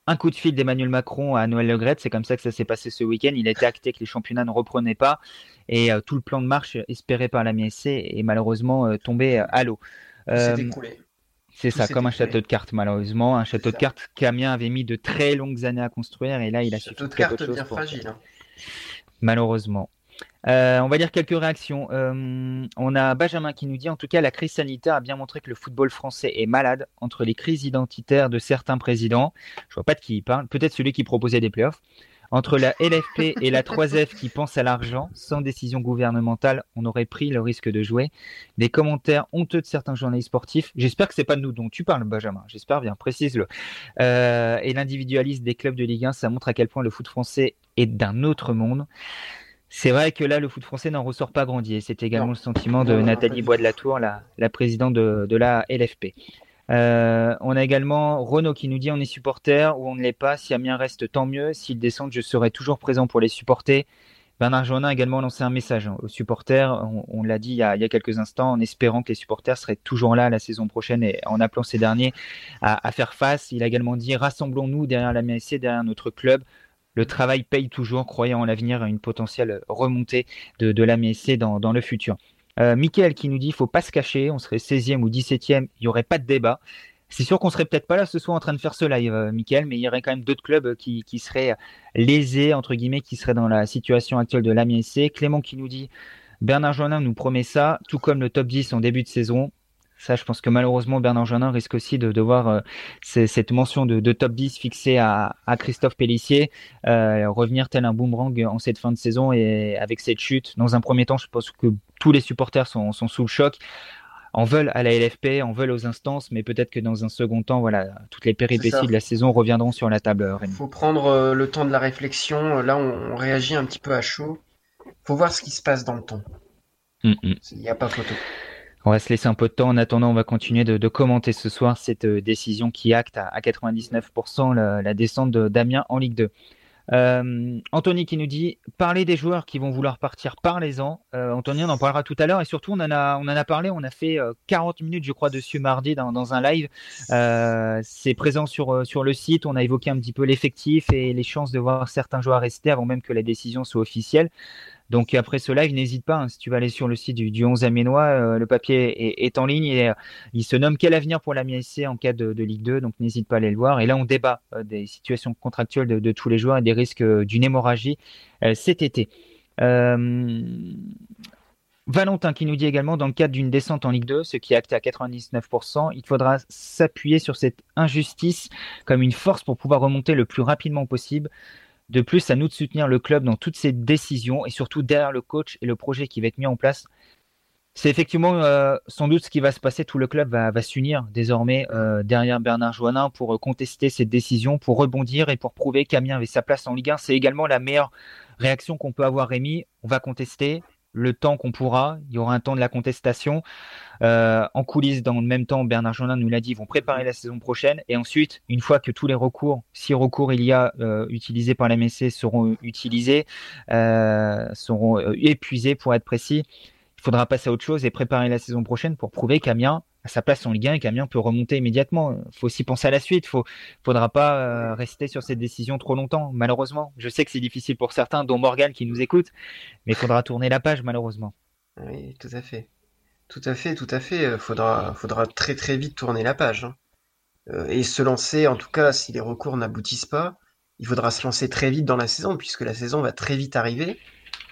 un coup de fil d'Emmanuel Macron à Noël Le c'est comme ça que ça s'est passé ce week-end. Il a été acté que les championnats ne reprenaient pas et euh, tout le plan de marche espéré par la MSC est malheureusement euh, tombé euh, à l'eau. c'est ça, comme un château de cartes, malheureusement. Un château de cartes qu'Amiens avait mis de très longues années à construire et là, il a château de cartes bien fragile. Hein. Malheureusement. Euh, on va dire quelques réactions. Euh, on a Benjamin qui nous dit en tout cas la crise sanitaire a bien montré que le football français est malade entre les crises identitaires de certains présidents. Je vois pas de qui il parle. Peut-être celui qui proposait des playoffs. Entre la LFP et la 3F qui pensent à l'argent, sans décision gouvernementale, on aurait pris le risque de jouer. Des commentaires honteux de certains journalistes sportifs. J'espère que c'est pas de nous dont tu parles, Benjamin. J'espère bien, précise-le. Euh, et l'individualisme des clubs de Ligue 1, ça montre à quel point le foot français est d'un autre monde. C'est vrai que là, le foot français n'en ressort pas grandier. C'est également le sentiment de Nathalie Bois de la Tour, la, présidente de, la LFP. Euh, on a également Renaud qui nous dit on est supporter ou on ne l'est pas. Si Amiens reste, tant mieux. S'ils descendent, je serai toujours présent pour les supporter. Bernard Jonin a également lancé un message aux supporters. On, l'a dit il y, a, quelques instants, en espérant que les supporters seraient toujours là la saison prochaine et en appelant ces derniers à, faire face. Il a également dit rassemblons-nous derrière la MSC, derrière notre club le travail paye toujours, croyant en l'avenir à une potentielle remontée de, de la dans, le futur. Euh, qui nous dit faut pas se cacher, on serait 16e ou 17e, il n'y aurait pas de débat. C'est sûr qu'on serait peut-être pas là ce soir en train de faire ce live, euh, mais il y aurait quand même d'autres clubs qui, seraient lésés, entre guillemets, qui seraient dans la situation actuelle de l'AMIC. Clément qui nous dit Bernard Joannin nous promet ça, tout comme le top 10 en début de saison. Ça, je pense que malheureusement, Bernard Jeannin risque aussi de, devoir voir euh, cette mention de, top 10 fixée à, Christophe Pellissier euh, revenir tel un boomerang en cette fin de saison et avec cette chute. Dans un premier temps, je pense que tous les supporters sont, sous le choc en veulent à la LFP, en veulent aux instances, mais peut-être que dans un second temps, voilà, toutes les péripéties de la saison reviendront sur la table. Il faut prendre euh, le temps de la réflexion. Là, on, réagit un petit peu à chaud. faut voir ce qui se passe dans le temps. Mm, mm. Il n'y a pas photo. On va se laisser un peu de temps. En attendant, on va continuer de, commenter ce soir cette euh, décision qui acte à, 99% la, descente de Damien en Ligue 2. Euh, Anthony qui nous dit parler des joueurs qui vont vouloir partir, parlez-en. Euh, Anthony, on en parlera tout à l'heure et surtout on en a, on en a parlé, on a fait 40 minutes, je crois, dessus mardi dans, un live. c'est présent sur, sur le site. On a évoqué un petit peu l'effectif et les chances de voir certains joueurs rester avant même que la décision soit officielle. Donc après ce live, n'hésite pas, hein, si tu vas aller sur le site du, 11 Aménois, euh, le papier est, en ligne et euh, il se nomme Quel avenir pour la MSC en cas de, Ligue 2, donc n'hésite pas à aller le voir. Et là, on débat euh, des situations contractuelles de, tous les joueurs et des risques d'une hémorragie cet été. Valentin qui nous dit également, dans le cadre d'une descente en Ligue 2, ce qui est acté à 99%, il faudra s'appuyer sur cette injustice comme une force pour pouvoir remonter le plus rapidement possible. De plus, à nous de soutenir le club dans toutes ses décisions et surtout derrière le coach et le projet qui va être mis en place. C'est effectivement euh, sans doute ce qui va se passer. Tout le club va, s'unir désormais euh, derrière Bernard Joannin pour euh, contester cette décision, pour rebondir et pour prouver qu'Amiens avait sa place en Ligue 1. C'est également la meilleure réaction qu'on peut avoir, Rémi. On va contester, le temps qu'on pourra. Il y aura un temps de la contestation. Euh, en coulisses, dans le même temps, Bernard Jolin nous l'a dit, ils vont préparer la saison prochaine. Et ensuite, une fois que tous les recours, si recours il y a euh, utilisés par la MSC, seront utilisés, euh, seront épuisés pour être précis, il faudra passer à autre chose et préparer la saison prochaine pour prouver qu'Amiens a sa place en Ligue 1 et qu'Amiens peut remonter immédiatement. Il faut aussi penser à la suite. Il faudra pas euh, rester sur cette décision trop longtemps, malheureusement. Je sais que c'est difficile pour certains, dont Morgan qui nous écoute, mais il faudra tourner la page, malheureusement. Oui, tout à fait. Tout à fait, tout à fait. Euh, faudra, faudra très très vite tourner la page. Hein. Euh, et se lancer, en tout cas, si les recours n'aboutissent pas, il faudra se lancer très vite dans la saison, puisque la saison va très vite arriver.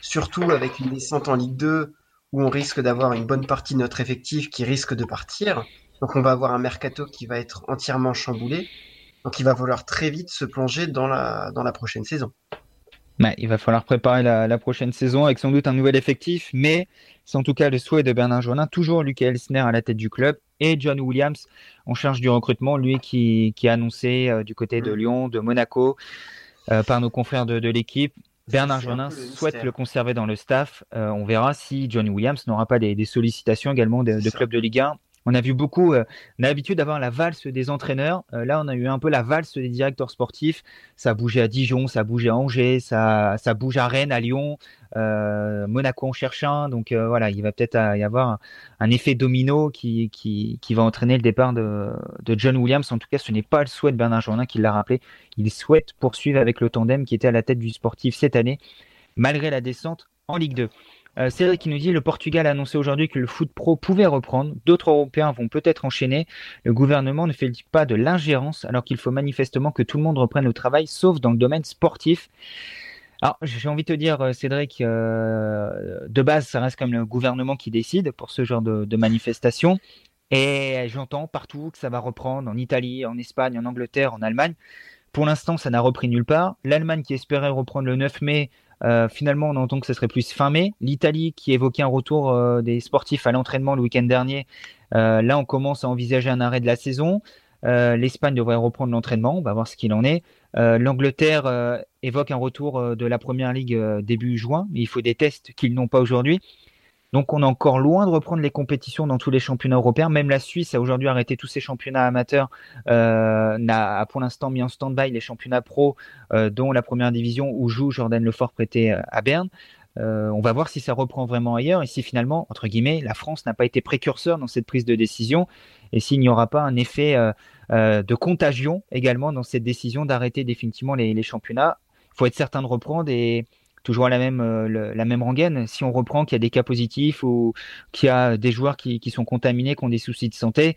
Surtout avec une descente en Ligue 2 où on risque d'avoir une bonne partie de notre effectif qui risque de partir. Donc on va avoir un mercato qui va être entièrement chamboulé. Donc il va falloir très vite se plonger dans la, dans la prochaine saison. il va falloir préparer la, prochaine saison avec sans doute un nouvel effectif, mais c'est en tout cas le souhait de Bernard Jonin, toujours Luc Elsner à la tête du club et John Williams en charge du recrutement, lui qui, qui a annoncé euh, du côté de mm. Lyon, de Monaco, euh, par nos confrères de, de l'équipe, Bernard Jonin souhaite le conserver dans le staff. Euh, on verra si Johnny Williams n'aura pas des, sollicitations également de, de clubs de Ligue 1 on a vu beaucoup, euh, on a l'habitude d'avoir la valse des entraîneurs. Euh, là, on a eu un peu la valse des directeurs sportifs. Ça bougé à Dijon, ça bougé à Angers, ça, ça bouge à Rennes, à Lyon, euh, Monaco en cherche un. Donc voilà, il va peut-être y avoir un, effet domino qui, va entraîner le départ de, de John Williams. En tout cas, ce n'est pas le souhait de Bernard Jourdain qui l'a rappelé. Il souhaite poursuivre avec le tandem qui était à la tête du sportif cette année, malgré la descente en Ligue 2. Euh, Cédric qui nous dit le Portugal a annoncé aujourd'hui que le foot pro pouvait reprendre. D'autres Européens vont peut-être enchaîner. Le gouvernement ne fait pas de l'ingérence alors qu'il faut manifestement que tout le monde reprenne le travail, sauf dans le domaine sportif? Alors, j'ai envie de te dire, euh, Cédric, euh, de base, ça reste comme le gouvernement qui décide pour ce genre de, de manifestation. Et j'entends partout que ça va reprendre en Italie, en Espagne, en Angleterre, en Allemagne. Pour l'instant, ça n'a repris nulle part. L'Allemagne qui espérait reprendre le 9 mai euh, finalement, on entend que ce serait plus fin mai. L'Italie, qui évoquait un retour euh, des sportifs à l'entraînement le week-end dernier, euh, là, on commence à envisager un arrêt de la saison. L'Espagne devrait reprendre l'entraînement, on va voir ce qu'il en est. L'Angleterre évoque un retour de la Première Ligue début juin, mais il faut des tests qu'ils n'ont pas aujourd'hui. Donc on est encore loin de reprendre les compétitions dans tous les championnats européens. Même la Suisse a aujourd'hui arrêté tous ses championnats amateurs, euh, n'a pour l'instant mis en stand-by les championnats pro, euh, dont la première division où joue Jordan Lefort prêté euh, à Berne. On va voir si ça reprend vraiment ailleurs et si finalement, entre guillemets, la France n'a pas été précurseur dans cette prise de décision et s'il n'y aura pas un effet de contagion également dans cette décision d'arrêter définitivement les, les championnats. Il faut être certain de reprendre et toujours la même, euh, la même rengaine. Si on reprend qu'il y a des cas positifs ou qu'il y a des joueurs qui, qui, sont contaminés, qui ont des soucis de santé,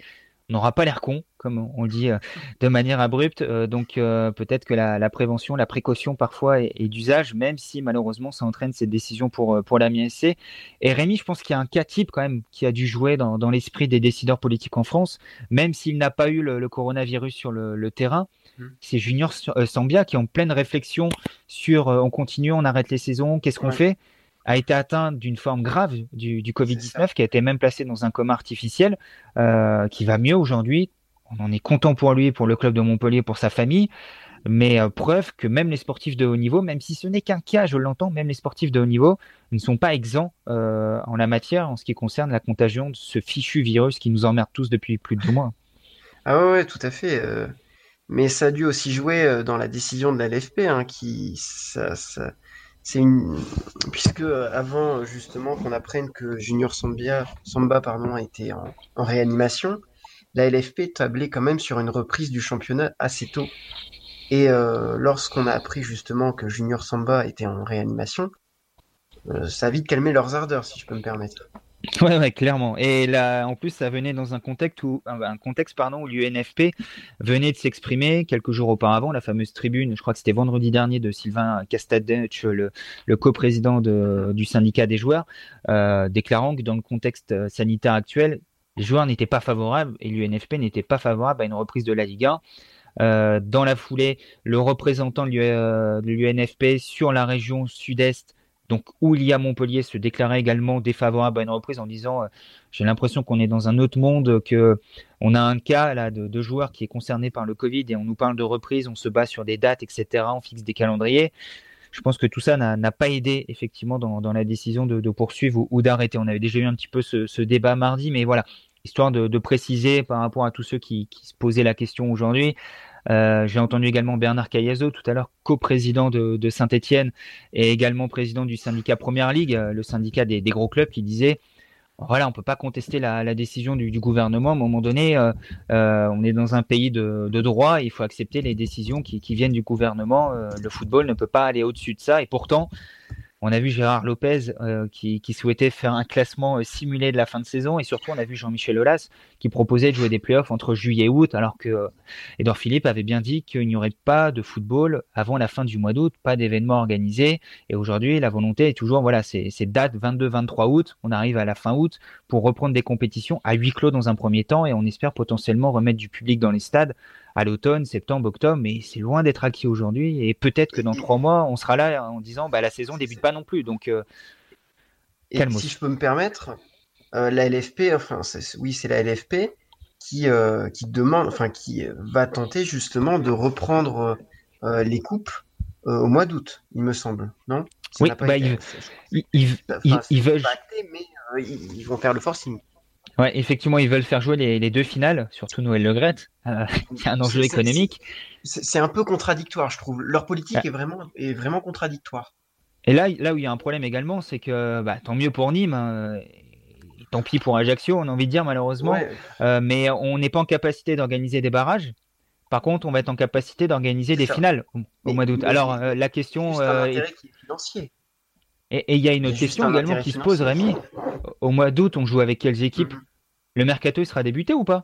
n'aura pas l'air con, comme on dit euh, de manière abrupte. Euh, donc peut-être que la, la, prévention, la précaution parfois est, d'usage, même si malheureusement ça entraîne cette décision pour, pour la MSC. Et Rémi, je pense qu'il y a un cas type quand même qui a dû jouer dans, dans l'esprit des décideurs politiques en France, même s'il n'a pas eu le, coronavirus sur le, le terrain. Mmh. C'est Junior euh, Sambia qui, en pleine réflexion sur euh, on continue, on arrête les saisons, qu'est-ce qu'on fait? A été atteint d'une forme grave du, du Covid-19, qui a été même placé dans un coma artificiel, euh, qui va mieux aujourd'hui. On en est content pour lui, pour le club de Montpellier, pour sa famille. Mais preuve que même les sportifs de haut niveau, même si ce n'est qu'un cas, je l'entends, même les sportifs de haut niveau ne sont pas exempts en la matière en ce qui concerne la contagion de ce fichu virus qui nous emmerde tous depuis plus de deux mois. Ah ouais, ouais tout à fait mais ça a dû aussi jouer euh, dans la décision de la LFP, hein, qui ça, ça c'est une puisque euh, avant justement qu'on apprenne que Junior Samba pardon était en, en, réanimation, la LFP tablait quand même sur une reprise du championnat assez tôt. Et euh, lorsqu'on a appris justement que Junior Samba était en réanimation, euh, ça a vite calmé leurs ardeurs, si je peux me permettre. Ouais, clairement. Et là, en plus, ça venait dans un contexte où, un contexte, pardon, où l'UNFP venait de s'exprimer quelques jours auparavant, la fameuse tribune, je crois que c'était vendredi dernier, de Sylvain Castadetch, le, le coprésident du syndicat des joueurs, euh, déclarant que dans le contexte euh, sanitaire actuel, les joueurs n'étaient pas favorables et l'UNFP n'était pas favorable à une reprise de la Ligue 1. Euh, dans la foulée, le représentant de l'UNFP sur la région sud-est donc où il y a Montpellier se déclarait également défavorable à une reprise en disant euh, j'ai l'impression qu'on est dans un autre monde, que on a un cas là de, de joueurs qui est concerné par le Covid et on nous parle de reprise, on se bat sur des dates, etc. On fixe des calendriers. Je pense que tout ça n'a pas aidé effectivement dans, la décision de, poursuivre ou, d'arrêter. On avait déjà eu un petit peu ce, débat mardi, mais voilà, histoire de, préciser par rapport à tous ceux qui se posaient la question aujourd'hui. Euh, j'ai entendu également Bernard Cayazo tout à l'heure, coprésident de, de Saint-Etienne et également président du syndicat Première Ligue, euh, le syndicat des, gros clubs, qui disait voilà, on peut pas contester la, décision du, gouvernement. À un moment donné, euh, on est dans un pays de, droit, il faut accepter les décisions qui, viennent du gouvernement. Le football ne peut pas aller au-dessus de ça. Et pourtant, on a vu Gérard Lopez euh, qui, souhaitait faire un classement euh, simulé de la fin de saison. Et surtout on a vu Jean-Michel Aulas qui proposait de jouer des playoffs entre juillet et août alors que euh, Edouard Philippe avait bien dit qu'il n'y aurait pas de football avant la fin du mois d'août, pas d'événements organisés et aujourd'hui la volonté est toujours voilà c'est date 22-23 août, on arrive à la fin août pour reprendre des compétitions à huis clos dans un premier temps. Et on espère potentiellement remettre du public dans les stades à l'automne, septembre, octobre, mais c'est loin d'être acquis aujourd'hui. Et peut-être que dans trois mois, on sera là en disant bah, la saison débute pas non plus. Donc, euh, et si je peux me permettre, euh, la LFP, enfin, oui, c'est la LFP qui, euh, qui demande, enfin, qui va tenter justement de reprendre les coupes au mois d'août, il me semble, non? Oui, bah, ils, veulent. mais ils vont faire le forcing. Ouais, effectivement, ils veulent faire jouer les, deux finales, surtout Noël Le Gret. Euh, il y a un enjeu économique. C'est un peu contradictoire, je trouve. Leur politique est, vraiment, est vraiment contradictoire. Et là, là où il y a un problème également, c'est que bah, tant mieux pour Nîmes, hein, tant pis pour Ajaccio, on a envie de dire malheureusement, euh, mais on n'est pas en capacité d'organiser des barrages. Par contre, on va être en capacité d'organiser des finales au, mois d'août. Alors, euh, la question. Un est... Qui est financier. Et il y a une autre question également qui se pose, Rémi. Au mois d'août, on joue avec quelles équipes mhm. Le mercato, il sera débuté ou pas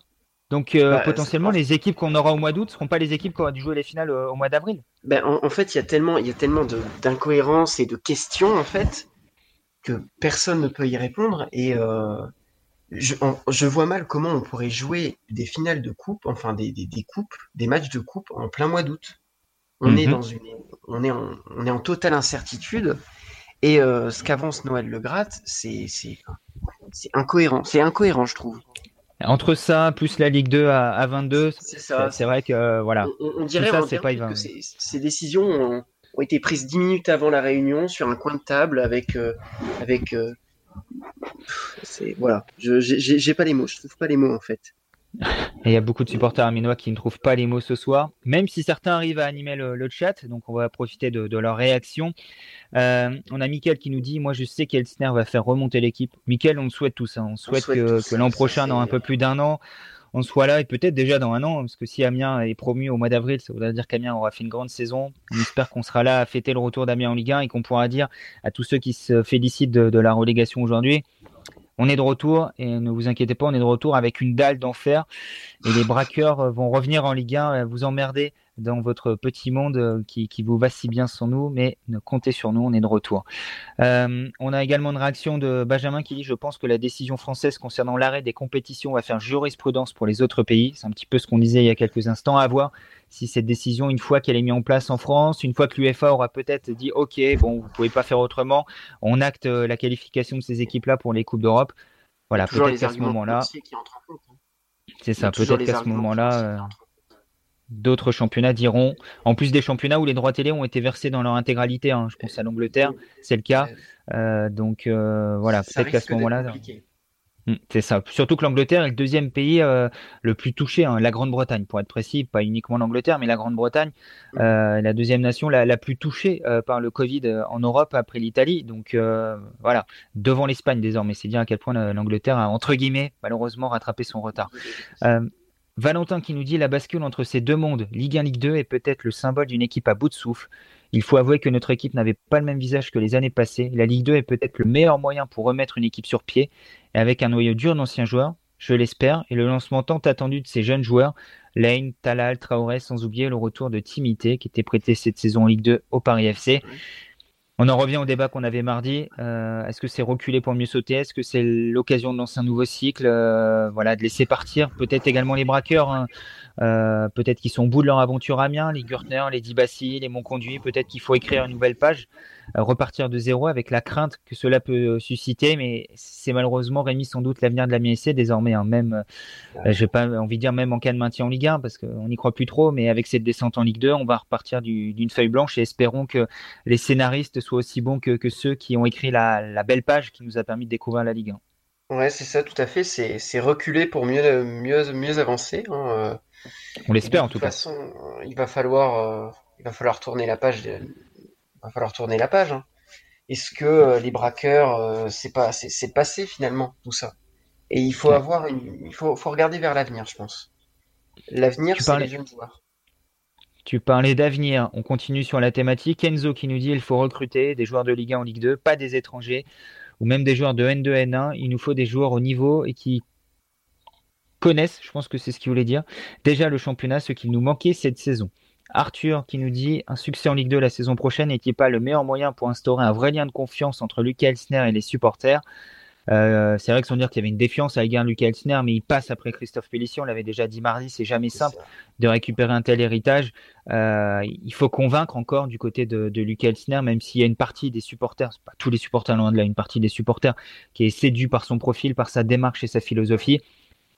donc euh, bah, potentiellement, les équipes qu'on aura au mois d'août seront pas les équipes qui aura dû jouer les finales euh, au, mois d'avril. Ben, en, fait, il y a tellement, il y a tellement d'incohérences et de questions en fait que personne ne peut y répondre. Et euh, je, je, vois mal comment on pourrait jouer des finales de coupe, enfin des, des, des coupes, des matchs de coupe en plein mois d'août. On est mhm. dans une, on est en, on est en totale incertitude. Et euh, ce qu'avance Noël Le Gratte, c'est c'est incohérent. C'est incohérent, je trouve. Entre ça, plus la Ligue 2 à, 22, c'est vrai que voilà. On, dirait, ça, pas que ces, décisions ont, été prises 10 minutes avant la réunion sur un coin de table avec. Euh, avec euh, voilà, j'ai pas les mots, je trouve pas les mots en fait. Et il y a beaucoup de supporters aminois qui ne trouvent pas les mots ce soir, même si certains arrivent à animer le, chat, donc on va profiter de, leur réaction. Euh, on a Mickaël qui nous dit Moi je sais qu'Elsner va faire remonter l'équipe. Mickaël, on le souhaite tous. Hein. On, souhaite que, l'an prochain, dans un peu plus d'un an, on soit là et peut-être déjà dans un an, parce que si Amiens est promu au mois d'avril, ça voudrait dire qu'Amiens aura fait une grande saison. On espère qu'on sera là à fêter le retour d'Amiens en Ligue 1 et qu'on pourra dire à tous ceux qui se félicitent de la relégation aujourd'hui on est de retour et ne vous inquiétez pas, on est de retour avec une dalle d'enfer et les braqueurs vont revenir en Ligue 1, vous emmerder dans votre petit monde euh, qui, vous va si bien sans nous, mais comptez sur nous, on est de retour. Euh, on a également une réaction de Benjamin qui dit Je pense que la décision française concernant l'arrêt des compétitions va faire jurisprudence pour les autres pays. C'est un petit peu ce qu'on disait il y a quelques instants. À voir si cette décision, une fois qu'elle est mise en place en France, une fois que l'UFA aura peut-être dit Ok, bon, vous pouvez pas faire autrement, on acte euh, la qualification de ces équipes-là pour les Coupes d'Europe. Voilà, peut-être qu'à ce moment-là. Hein. C'est ça, peut-être qu'à ce moment-là d'autres championnats diront, en plus des championnats où les droits télé ont été versés dans leur intégralité, hein, je pense à l'Angleterre, c'est le cas. Euh, donc euh, voilà, peut-être qu'à ce moment-là. Hmm, c'est ça. Surtout que l'Angleterre est le deuxième pays euh, le plus touché, hein, la Grande-Bretagne, pour être précis, pas uniquement l'Angleterre, mais la Grande-Bretagne, hmm. la deuxième nation la, plus touchée par le Covid en Europe après l'Italie. Donc voilà, devant l'Espagne désormais. C'est dire à quel point l'Angleterre a, entre guillemets, malheureusement rattrapé son retard. Valentin qui nous dit la bascule entre ces deux mondes, Ligue 1, Ligue 2, est peut-être le symbole d'une équipe à bout de souffle. Il faut avouer que notre équipe n'avait pas le même visage que les années passées. La Ligue 2 est peut-être le meilleur moyen pour remettre une équipe sur pied, et avec un noyau dur d'anciens joueurs, je l'espère, et le lancement tant attendu de ces jeunes joueurs, Lane, Talal, Traoré, sans oublier le retour de Timité, qui était prêté cette saison en Ligue 2 au Paris FC. On en revient au débat qu'on avait mardi. Euh, est-ce que c'est reculer pour mieux sauter? Est-ce que c'est l'occasion de lancer un nouveau cycle? Euh, Voilà, de laisser partir peut-être également les braqueurs. Hein. Euh, peut-être qu'ils sont au bout de leur aventure à Amiens, les Gürtner, les Dibassi, les Montconduit. Peut-être qu'il faut écrire une nouvelle page, repartir de zéro avec la crainte que cela peut susciter. Mais c'est malheureusement, Rémi, sans doute l'avenir de la MSC désormais. Hein. même, euh, j'ai pas envie de dire même en cas de maintien en Ligue 1 parce qu'on n'y croit plus trop. Mais avec cette descente en Ligue 2, on va repartir d'une feuille blanche et espérons que les scénaristes soient aussi bons que, que ceux qui ont écrit la, la belle page qui nous a permis de découvrir la Ligue 1. Ouais, c'est ça, tout à fait. C'est reculer pour mieux, mieux, mieux avancer. Hein. On l'espère en tout cas. il va falloir, euh, il va falloir tourner la page. Va falloir tourner la page. Hein. Est-ce que euh, les braqueurs, euh, c'est pas, c'est passé finalement tout ça? Et il faut avoir, il faut, faut regarder vers l'avenir, je pense. L'avenir, c'est les jeunes joueurs. Tu parlais d'avenir. On continue sur la thématique. Enzo qui nous dit il faut recruter des joueurs de Ligue 1 en Ligue 2, pas des étrangers ou même des joueurs de N2, N1. Il nous faut des joueurs au niveau et qui connaissent, je pense que c'est ce qu'il voulait dire, déjà le championnat, ce qui nous manquait cette saison. Arthur qui nous dit un succès en Ligue 2 la saison prochaine n'est-il pas le meilleur moyen pour instaurer un vrai lien de confiance entre Lucas Elsner et les supporters? Euh, c'est vrai que sans dire qu'il y avait une défiance à l'égard de Lucas Elsner, mais il passe après Christophe Pellissier, on l'avait déjà dit mardi, c'est jamais simple de récupérer un tel héritage. Euh, il faut convaincre encore du côté de, de Lucas Elsner, même s'il y a une partie des supporters, pas tous les supporters loin de là, une partie des supporters qui est séduit par son profil, par sa démarche et sa philosophie.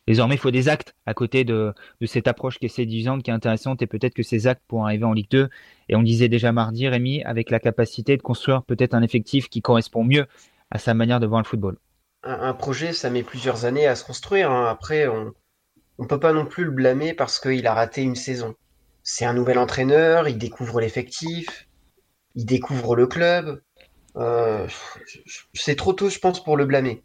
Désormais, il faut des actes à côté de, cette approche qui est séduisante, qui est intéressante, et peut-être que ces actes pourront arriver en Ligue 2. Et on disait déjà mardi, Rémi, avec la capacité de construire peut-être un effectif qui correspond mieux à sa manière de voir le football. Un, projet, ça met plusieurs années à se construire. Hein. Après, on ne peut pas non plus le blâmer parce qu'il a raté une saison. C'est un nouvel entraîneur, il découvre l'effectif, il découvre le club. Euh, c'est trop tôt, je pense, pour le blâmer.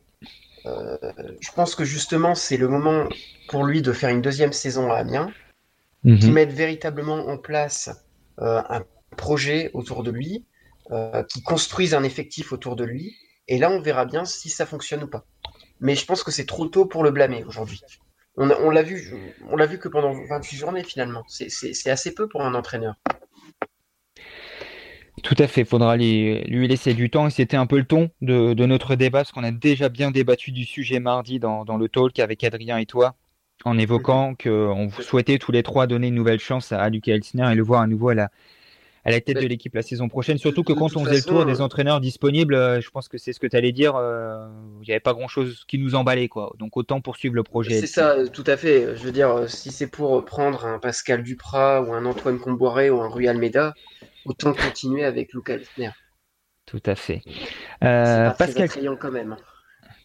Euh, je pense que justement, c'est le moment pour lui de faire une deuxième saison à Amiens, mhm. qui mette véritablement en place euh, un projet autour de lui, euh, qui construise un effectif autour de lui, et là, on verra bien si ça fonctionne ou pas. Mais je pense que c'est trop tôt pour le blâmer aujourd'hui. On, on l'a vu, on l'a vu que pendant 28 journées finalement. C'est assez peu pour un entraîneur. Tout à fait, il faudra lui laisser du temps. Et c'était un peu le ton de, notre débat parce qu'on a déjà bien débattu du sujet mardi dans, le talk avec Adrien et toi en évoquant qu'on souhaitait tous les trois donner une nouvelle chance à, Lucas Elsner et le voir à nouveau à la, à la tête de l'équipe la saison prochaine. Surtout que quand on faisait le tour des entraîneurs disponibles, je pense que c'est ce que tu allais dire, il n'y avait pas grand-chose qui nous emballait. Quoi. Donc autant poursuivre le projet. C'est ça, tout à fait. Je veux dire, si c'est pour prendre un Pascal Duprat ou un Antoine Comboiré ou un Rui Almeida, autant continuer avec Luca Elsner. Tout à fait. Euh, Pascal quand même.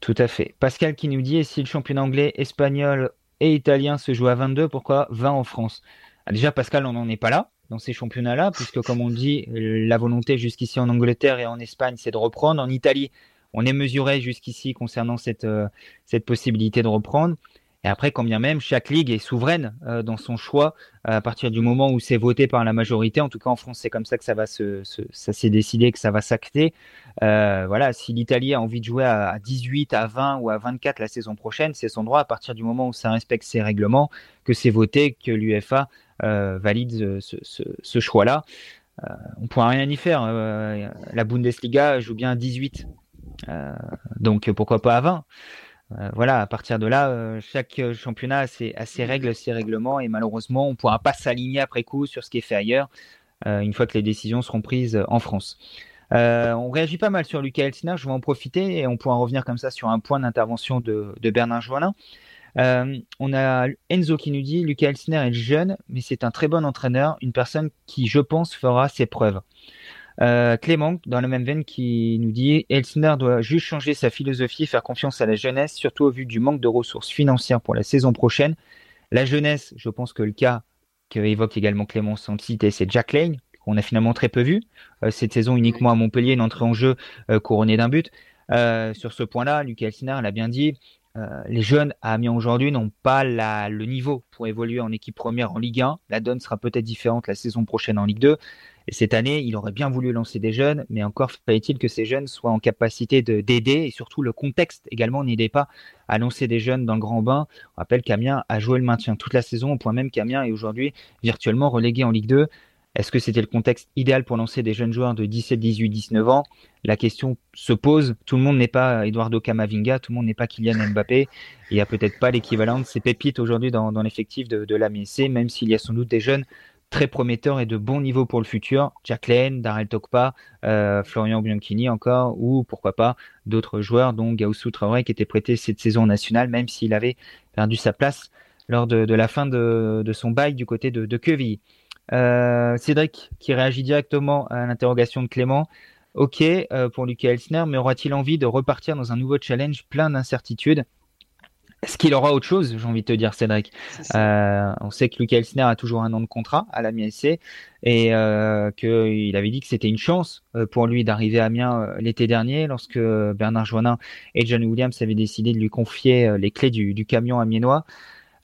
Tout à fait. Pascal qui nous dit si le championnat anglais, espagnol et italien se joue à 22, pourquoi 20 en France? Ah, Déjà, Pascal, on n'en est pas là dans ces championnats-là, puisque comme on dit, la volonté jusqu'ici en Angleterre et en Espagne, c'est de reprendre. En Italie, on est mesuré jusqu'ici concernant cette, euh, cette possibilité de reprendre. Et après, quand bien même, chaque ligue est souveraine euh, dans son choix à partir du moment où c'est voté par la majorité. En tout cas, en France, c'est comme ça que ça va se, ça s'est décidé, que ça va s'acter. Euh, voilà, si l'Italie a envie de jouer à, 18, à 20 ou à 24 la saison prochaine, c'est son droit à partir du moment où ça respecte ses règlements, que c'est voté, que l'UFA euh, valide ce, ce, choix-là. Euh, on ne pourra rien y faire. Euh, la Bundesliga joue bien à 18. donc pourquoi pas à 20 euh, voilà, à partir de là, euh, chaque championnat a ses, règles, ses règlements, et malheureusement, on ne pourra pas s'aligner après coup sur ce qui est fait ailleurs, euh, une fois que les décisions seront prises en France. on réagit pas mal sur Lucas Elsner, je vais en profiter et on pourra revenir comme ça sur un point d'intervention de, Bernard Joannin. on a Enzo qui nous dit Lucas Elsner est jeune, mais c'est un très bon entraîneur, une personne qui, je pense, fera ses preuves. Euh, Clément, dans la même veine, qui nous dit Elsner doit juste changer sa philosophie et faire confiance à la jeunesse, surtout au vu du manque de ressources financières pour la saison prochaine. La jeunesse, je pense que le cas que évoque également Clément sans citer, c'est Jack Lane, qu'on a finalement très peu vu. Euh, cette saison uniquement à Montpellier, une entrée en jeu euh, couronnée d'un but. sur ce point-là, Lucas Elsner l'a bien dit, les jeunes à Amiens aujourd'hui n'ont pas le niveau pour évoluer en équipe première en Ligue 1. La donne sera peut-être différente la saison prochaine en Ligue 2. Et cette année, il aurait bien voulu lancer des jeunes, mais encore fallait-il que ces jeunes soient en capacité d'aider et surtout le contexte également n'aidait pas à lancer des jeunes dans le grand bain. On rappelle qu'Amiens a joué le maintien toute la saison, au point même qu'Amiens est aujourd'hui virtuellement relégué en Ligue 2. Est-ce que c'était le contexte idéal pour lancer des jeunes joueurs de 17, 18, 19 ans? La question se pose. Tout le monde n'est pas Eduardo Camavinga, tout le monde n'est pas Kylian Mbappé. Il n'y a peut-être pas l'équivalent de ces pépites aujourd'hui dans, l'effectif de, de même s'il y a sans doute des jeunes très prometteur et de bon niveau pour le futur. Jack Lane, Darrell Tokpa, euh, Florian Bianchini encore, ou pourquoi pas d'autres joueurs, dont Gaussou Traoré qui était prêté cette saison nationale, même s'il avait perdu sa place lors de, la fin de, son bail du côté de, de Quevilly. Euh, Cédric qui réagit directement à l'interrogation de Clément. Ok euh, pour Lucas Elsner, mais aura-t-il envie de repartir dans un nouveau challenge plein d'incertitudes? Est-ce qu'il aura autre chose, j'ai envie de te dire, Cédric. Euh, On sait que Lucas Elsner a toujours un an de contrat à la MSC et euh, qu'il avait dit que c'était une chance euh, pour lui d'arriver à Amiens l'été dernier lorsque Bernard Joannin et John Williams avaient décidé de lui confier les clés du, du camion amiénois.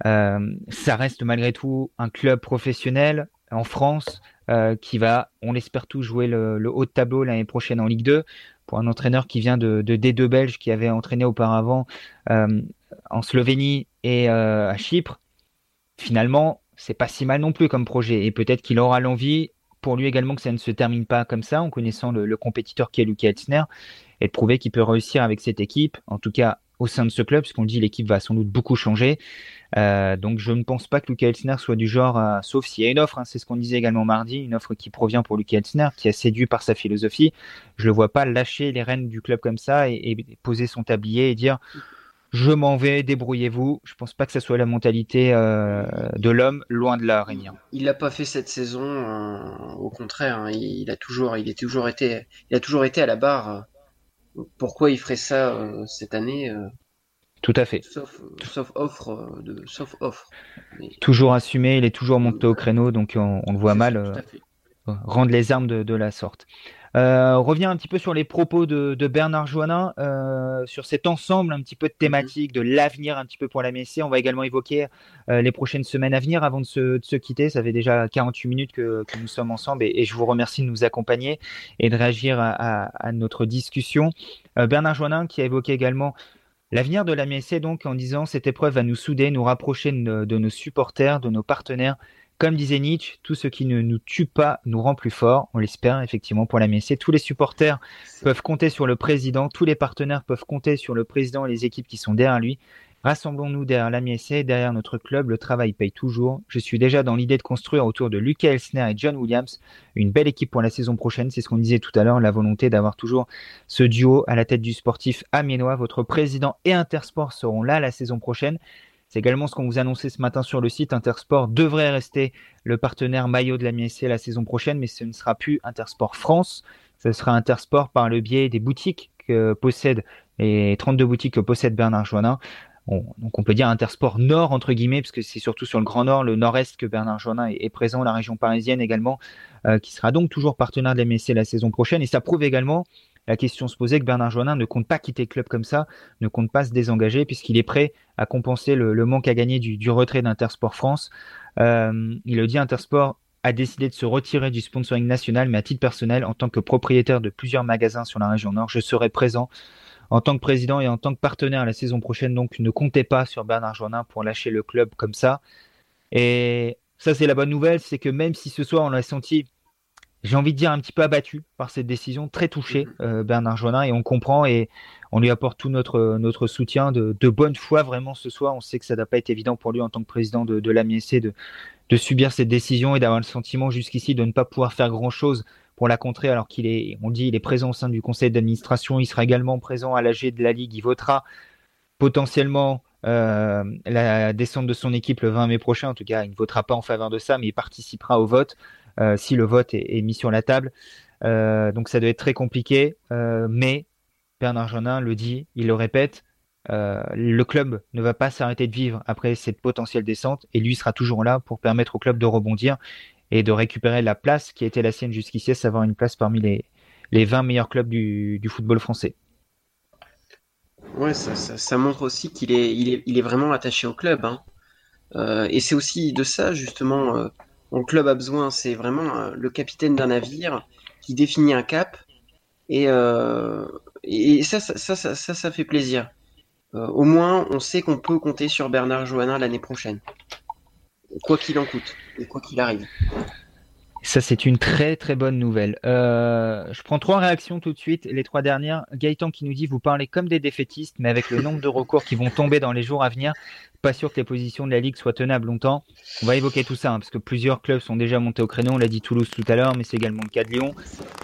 ça reste malgré tout un club professionnel en France qui va, on l'espère tout, jouer le, le haut de tableau l'année prochaine en Ligue 2 pour un entraîneur qui vient de, de D2 belge qui avait entraîné auparavant euh, en Slovénie et euh, à Chypre, finalement, c'est pas si mal non plus comme projet. Et peut-être qu'il aura l'envie, pour lui également, que ça ne se termine pas comme ça, en connaissant le, compétiteur qui est Lucas Etzner, et de prouver qu'il peut réussir avec cette équipe, en tout cas au sein de ce club, puisqu'on dit l'équipe va sans doute beaucoup changer. Euh, donc je ne pense pas que Lucas Elsner soit du genre, sauf s'il y a une offre, hein, c'est ce qu'on disait également mardi, une offre qui provient pour Lucas Elsner, qui a séduit par sa philosophie. Je le vois pas lâcher les rênes du club comme ça et poser son tablier et dire je m'en vais, débrouillez-vous. Je pense pas que ce soit la mentalité euh, de l'homme, loin de là, Régnien. Il l'a pas fait cette saison, euh, au contraire, hein. il, a toujours, il est toujours été, il a toujours été à la barre. Pourquoi il ferait ça euh, cette année Tout à fait. Sauf, offre, de, sauf offre. Toujours assumé, il est toujours monté au créneau, donc on, le voit mal rendre les armes de, de la sorte. Euh, revient un petit peu sur les propos de, Bernard Joannin, euh, sur cet ensemble un petit peu de thématiques, de l'avenir un petit peu pour la MSC. On va également évoquer euh, les prochaines semaines à venir avant de se, quitter. Ça fait déjà 48 minutes que, nous sommes ensemble et, je vous remercie de nous accompagner et de réagir à, notre discussion. Bernard Joannin qui a évoqué également L'avenir de la MSC, donc, en disant cette épreuve va nous souder, nous rapprocher de nos supporters, de nos partenaires, comme disait Nietzsche, tout ce qui ne nous tue pas nous rend plus forts. On l'espère effectivement pour la MSC. Tous les supporters peuvent compter sur le président, tous les partenaires peuvent compter sur le président et les équipes qui sont derrière lui. Rassemblons-nous derrière l'AMISC, derrière notre club, le travail paye toujours. Je suis déjà dans l'idée de construire autour de Lucas Elsner et John Williams une belle équipe pour la saison prochaine. C'est ce qu'on disait tout à l'heure, la volonté d'avoir toujours ce duo à la tête du sportif amiénois. Votre président et Intersport seront là la saison prochaine. C'est également ce qu'on vous annonçait ce matin sur le site. Intersport devrait rester le partenaire maillot de la MSC la saison prochaine, mais ce ne sera plus Intersport France. Ce sera Intersport par le biais des boutiques que possède les 32 boutiques que possède Bernard Joannin donc on peut dire Intersport Nord entre guillemets, parce que c'est surtout sur le Grand Nord, le Nord-Est que Bernard Jonin est, présent, la région parisienne également, euh, qui sera donc toujours partenaire de l'MSC la saison prochaine. Et ça prouve également la question se posait que Bernard Jonin ne compte pas quitter le club comme ça, ne compte pas se désengager, puisqu'il est prêt à compenser le, manque à gagner du, retrait d'Intersport France. Euh, il le dit, Intersport a décidé de se retirer du sponsoring national, mais à titre personnel, en tant que propriétaire de plusieurs magasins sur la région Nord, je serai présent en tant que président et en tant que partenaire la saison prochaine. Donc ne comptez pas sur Bernard Journin pour lâcher le club comme ça. Et ça, c'est la bonne nouvelle, c'est que même si ce soir on l'a senti, j'ai envie de dire un petit peu abattu par cette décision, très touché, mm-hmm. euh, Bernard Journin, et on comprend et on lui apporte tout notre, notre soutien de, bonne foi vraiment ce soir. On sait que ça n'a pas été évident pour lui en tant que président de, de l'AMIEC de, de subir cette décision et d'avoir le sentiment jusqu'ici de ne pas pouvoir faire grand-chose pour la contrer, alors qu'il est, on dit, il est présent au sein du conseil d'administration, il sera également présent à l'AG de la Ligue, il votera potentiellement euh, la descente de son équipe le 20 mai prochain. En tout cas, il ne votera pas en faveur de ça, mais il participera au vote si le vote est, mis sur la table. Euh, donc ça doit être très compliqué, mais Bernard Jeannin le dit, il le répète, le club ne va pas s'arrêter de vivre après cette potentielle descente et lui sera toujours là pour permettre au club de rebondir et de récupérer la place qui été la sienne jusqu'ici, à savoir une place parmi les, les 20 meilleurs clubs du, football français. Ouais, ça, montre aussi qu'il est, il est, il est vraiment attaché au club. Hein. Euh, et c'est aussi de ça, justement, le club a besoin. C'est vraiment euh, le capitaine d'un navire qui définit un cap. Et, euh, et ça, ça, ça, ça, fait plaisir. Euh, au moins, on sait qu'on peut compter sur Bernard Johannin l'année prochaine quoi qu'il en coûte et quoi qu'il arrive. Ça, c'est une très très bonne nouvelle. Euh, je prends trois réactions tout de suite. Les trois dernières. Gaëtan qui nous dit Vous parlez comme des défaitistes, mais avec le nombre de recours qui vont tomber dans les jours à venir, pas sûr que les positions de la Ligue soient tenables longtemps. On va évoquer tout ça, hein, parce que plusieurs clubs sont déjà montés au créneau. On l'a dit Toulouse tout à l'heure, mais c'est également le cas de Lyon.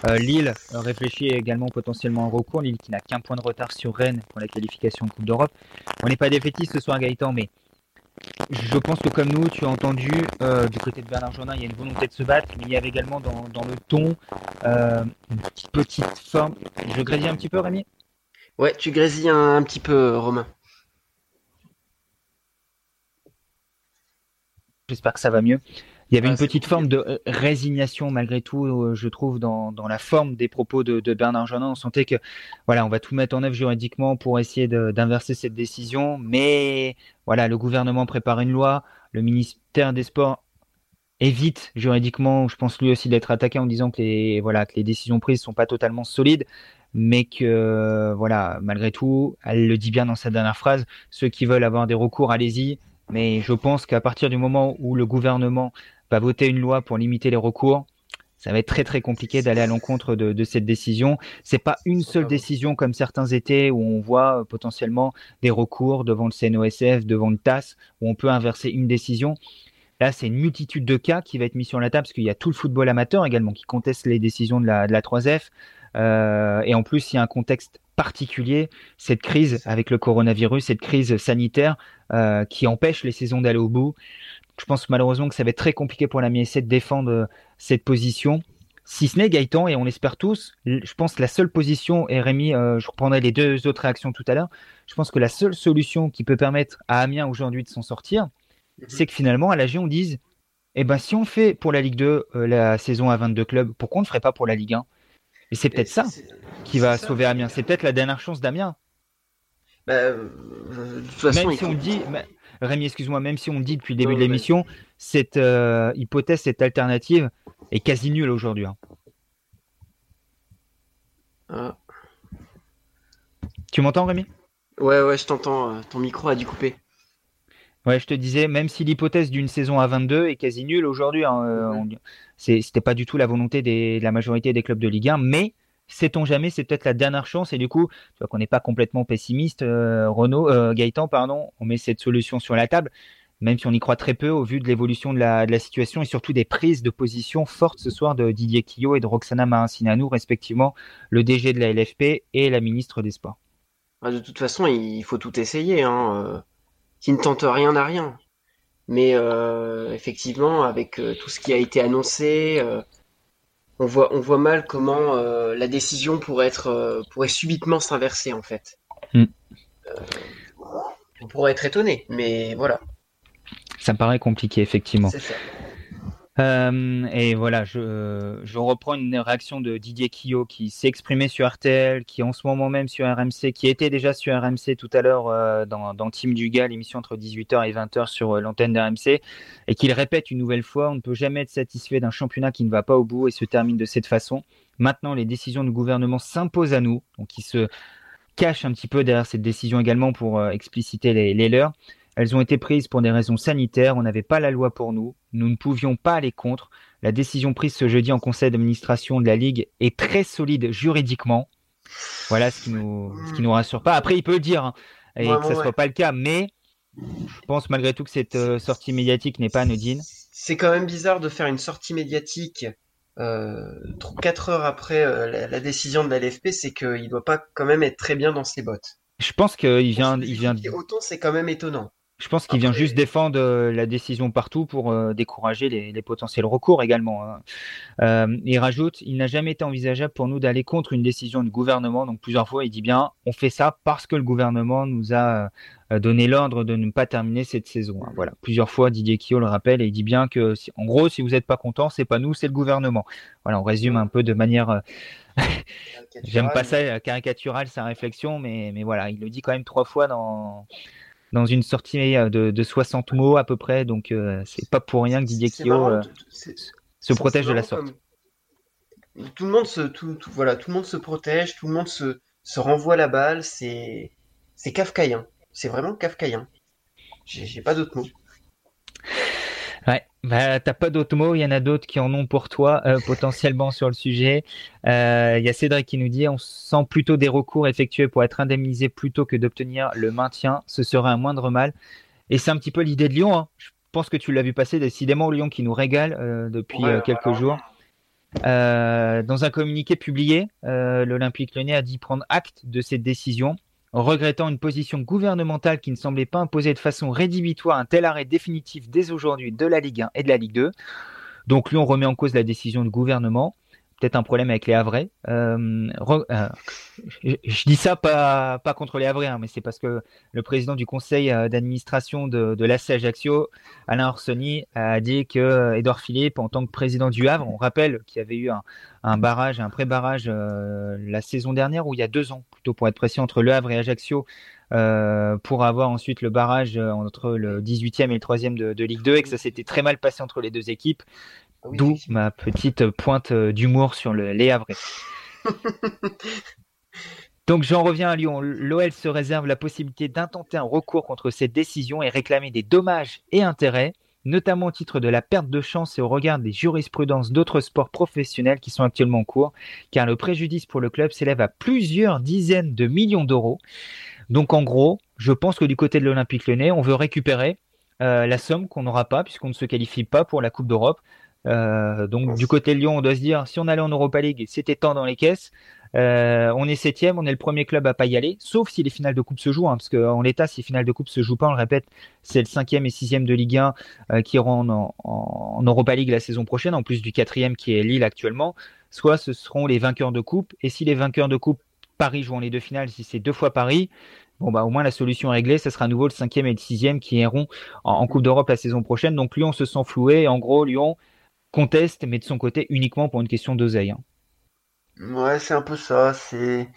Euh, Lille réfléchit également potentiellement en recours. Lille qui n'a qu'un point de retard sur Rennes pour la qualification en Coupe d'Europe. On n'est pas défaitistes ce soir, Gaëtan, mais je pense que comme nous, tu as entendu, euh, du côté de Bernard Jonin, il y a une volonté de se battre, mais il y avait également dans, le ton euh, une petite, forme. Je grésille un petit peu, Rémi? Ouais, tu grésilles un, petit peu, Romain. J'espère que ça va mieux. Il y avait une petite forme de euh, résignation malgré tout, euh, je trouve, dans, dans la forme des propos de, de Bernard Jeannin. On sentait que voilà, on va tout mettre en œuvre juridiquement pour essayer d'inverser cette décision, mais voilà, le gouvernement prépare une loi, le ministère des Sports évite juridiquement, je pense lui aussi d'être attaqué en disant que les voilà que les décisions prises sont pas totalement solides, mais que voilà malgré tout, elle le dit bien dans sa dernière phrase, ceux qui veulent avoir des recours, allez-y. Mais je pense qu'à partir du moment où le gouvernement va voter une loi pour limiter les recours, ça va être très très compliqué d'aller à l'encontre de, cette décision. C'est pas une seule décision comme certains étaient où on voit euh, potentiellement des recours devant le CNOSF, devant le TAS, où on peut inverser une décision. Là, c'est une multitude de cas qui va être mis sur la table parce qu'il y a tout le football amateur également qui conteste les décisions de la, 3F. Euh, et en plus, il y a un contexte particulier, cette crise avec le coronavirus, cette crise sanitaire euh, qui empêche les saisons d'aller au bout je pense malheureusement que ça va être très compliqué pour la MSC de défendre euh, cette position. Si ce n'est Gaëtan, et on l'espère tous, je pense que la seule position, et Rémi, euh, je reprendrai les deux autres réactions tout à l'heure, je pense que la seule solution qui peut permettre à Amiens aujourd'hui de s'en sortir, mhm. c'est que finalement à l'AG on dise, eh ben si on fait pour la Ligue 2 euh, la saison à 22 clubs, pourquoi on ne ferait pas pour la Ligue 1 Et c'est peut-être ça qui va sauver Amiens, c'est peut-être la dernière chance d'Amiens. Bah, Même si on dit, Rémi, excuse-moi, même si on dit depuis le début de l'émission, cette euh, hypothèse, cette alternative est quasi nulle aujourd'hui. Hein. Ah. Tu m'entends, Rémi? Ouais, ouais, je t'entends. Euh, ton micro a dû couper. Ouais, je te disais, même si l'hypothèse d'une saison à 22 est quasi nulle aujourd'hui, hein, euh, c'était pas du tout la volonté de la majorité des clubs de Ligue 1, mais sait-on jamais, c'est peut-être la dernière chance. Et du coup, tu vois qu'on n'est pas complètement pessimiste, Renault, Gaëtan, pardon, on met cette solution sur la table même si on y croit très peu au vu de l'évolution de la, situation et surtout des prises de position fortes ce soir de Didier Quillot et de Roxana Mahansinanou, respectivement le DG de la LFP et la ministre des Sports. Bah, de toute façon, il faut tout essayer. Hein. Euh, qui ne tente rien n'a rien. Mais euh, effectivement, avec euh, tout ce qui a été annoncé, on, voit, on voit mal comment la décision pourrait, être, pourrait subitement s'inverser en fait. Hmm. on pourrait être étonné, mais voilà. Ça me paraît compliqué, effectivement. Euh, et voilà, je, je, reprends une réaction de Didier Quillot qui s'est exprimé sur RTL, qui en ce moment même sur RMC, qui était déjà sur RMC tout à l'heure euh, dans, Team Duga, l'émission entre 18h et 20h sur euh, l'antenne d'RMC, et qu'il répète une nouvelle fois, on ne peut jamais être satisfait d'un championnat qui ne va pas au bout et se termine de cette façon. Maintenant, les décisions du gouvernement s'imposent à nous, donc il se cache un petit peu derrière cette décision également pour expliciter les leurs. Elles ont été prises pour des raisons sanitaires, on n'avait pas la loi pour nous, nous ne pouvions pas aller contre. La décision prise ce jeudi en conseil d'administration de la Ligue est très solide juridiquement. Voilà ce qui nous, ce qui nous rassure pas. Après, il peut le dire, hein, et que ce ne soit pas le cas, mais je pense malgré tout que cette euh, sortie médiatique n'est pas anodine. C'est quand même bizarre de faire une sortie médiatique euh, 4 heures après euh, la, décision de la LFP, c'est qu'il ne doit pas quand même être très bien dans ses bottes. Je pense qu'il vient, il vient. Autant c'est quand même étonnant. Je pense qu'il vient juste défendre euh, la décision partout pour euh, décourager les, potentiels recours également. Hein. Euh, il rajoute, il n'a jamais été envisageable pour nous d'aller contre une décision du gouvernement. Donc plusieurs fois, il dit bien, on fait ça parce que le gouvernement nous a donné l'ordre de ne pas terminer cette saison. Hein. Voilà, plusieurs fois, Didier Quillot le rappelle et il dit bien que, en gros, si vous n'êtes pas content, c'est pas nous, c'est le gouvernement. Voilà, on résume un peu de manière. J'aime pas ça, caricaturale sa réflexion, mais, mais voilà, il le dit quand même trois fois dans dans une sortie euh, de, 60 mots à peu près. Donc, euh, c'est pas pour rien que Didier Quillot euh, se protège de la sorte. Tout le monde se, tout, voilà, tout le monde se protège, tout le monde se, se renvoie la balle. C'est, c'est kafkaïen. C'est vraiment kafkaïen. J'ai pas d'autres mots. Bah, t'as pas d'autres mots, il y en a d'autres qui en ont pour toi euh, potentiellement sur le sujet. Euh, il y a Cédric qui nous dit on sent plutôt des recours effectués pour être indemnisé plutôt que d'obtenir le maintien. Ce serait un moindre mal. Et c'est un petit peu l'idée de Lyon. Hein. Je pense que tu l'as vu passer, décidément Lyon qui nous régale euh, depuis quelques jours. dans un communiqué publié, l'Olympique lyonnais a dit prendre acte de cette décision regrettant une position gouvernementale qui ne semblait pas imposer de façon rédhibitoire un tel arrêt définitif dès aujourd'hui de la Ligue 1 et de la Ligue 2. Donc lui, on remet en cause la décision du gouvernement un problème avec les Havrais. Euh, euh, je, dis ça pas, pas contre les Havrais, hein, mais c'est parce que le président du conseil euh, d'administration de, de l'AC Ajaccio, Alain Orsoni, a dit que Edouard Philippe, en tant que président du Havre, on rappelle qu'il y avait eu un, un barrage, un pré-barrage la saison dernière, ou il y a deux ans, plutôt pour être précis, entre le Havre et Ajaccio, pour avoir ensuite le barrage entre le 18e et le 3e de, de Ligue 2, et que ça s'était très mal passé entre les deux équipes. D'où ma petite pointe euh, d'humour sur le, les Havrais. Donc j'en reviens à Lyon. L'OL se réserve la possibilité d'intenter un recours contre cette décision et réclamer des dommages et intérêts, notamment au titre de la perte de chance et au regard des jurisprudences d'autres sports professionnels qui sont actuellement en cours, car le préjudice pour le club s'élève à plusieurs dizaines de millions d'euros. Donc en gros, je pense que du côté de l'Olympique lyonnais, on veut récupérer euh, la somme qu'on n'aura pas puisqu'on ne se qualifie pas pour la Coupe d'Europe. Euh, donc du côté de Lyon, on doit se dire si on allait en Europa League, c'était temps dans les caisses. Euh, on est septième, on est le premier club à pas y aller, sauf si les finales de coupe se jouent, hein, parce qu'en l'état, si les finales de coupe se jouent pas, on le répète, c'est le cinquième et sixième de Ligue 1 euh, qui iront en, en, Europa League la saison prochaine, en plus du quatrième qui est Lille actuellement. Soit ce seront les vainqueurs de coupe, et si les vainqueurs de coupe Paris jouent les deux finales, si c'est deux fois Paris, bon bah au moins la solution est réglée, ce sera à nouveau le cinquième et le sixième qui iront en, en Coupe d'Europe la saison prochaine. Donc Lyon se sent floué. En gros, Lyon conteste, mais de son côté uniquement pour une question d'oseille. Hein. Ouais, c'est un peu ça. C'est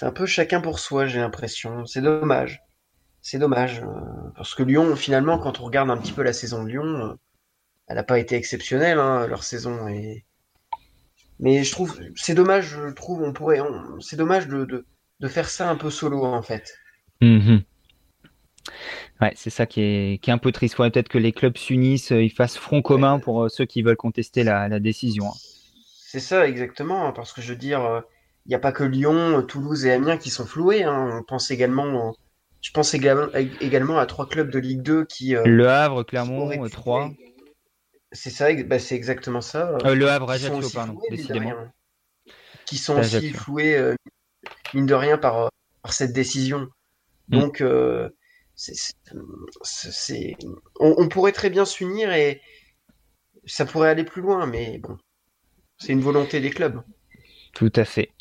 un peu chacun pour soi, j'ai l'impression. C'est dommage. C'est dommage. Euh, parce que Lyon, finalement, quand on regarde un petit peu la saison de Lyon, euh, elle n'a pas été exceptionnelle, hein, leur saison. Et... Mais je trouve, c'est dommage, je trouve, on pourrait, c'est dommage de, de, faire ça un peu solo, en fait. Mmh Ouais, c'est ça qui est, qui est un peu triste. Il faudrait peut-être que les clubs s'unissent, euh, ils fassent front commun pour euh, ceux qui veulent contester la, la décision. Hein. C'est ça, exactement. Parce que je veux dire, euh, il n'y a pas que Lyon, Toulouse et Amiens qui sont floués. Hein. On pense également, je pense également, également à trois clubs de Ligue 2 qui. le Havre, Clermont, 3. C'est ça, bah, c'est exactement ça. le Havre, Ajaccio, pardon, décidément. Qui sont aussi floués, mine de rien, par, par cette décision. Mm. Donc, c'est, on, pourrait très bien s'unir et ça pourrait aller plus loin, mais bon, c'est une volonté des clubs. Tout à fait.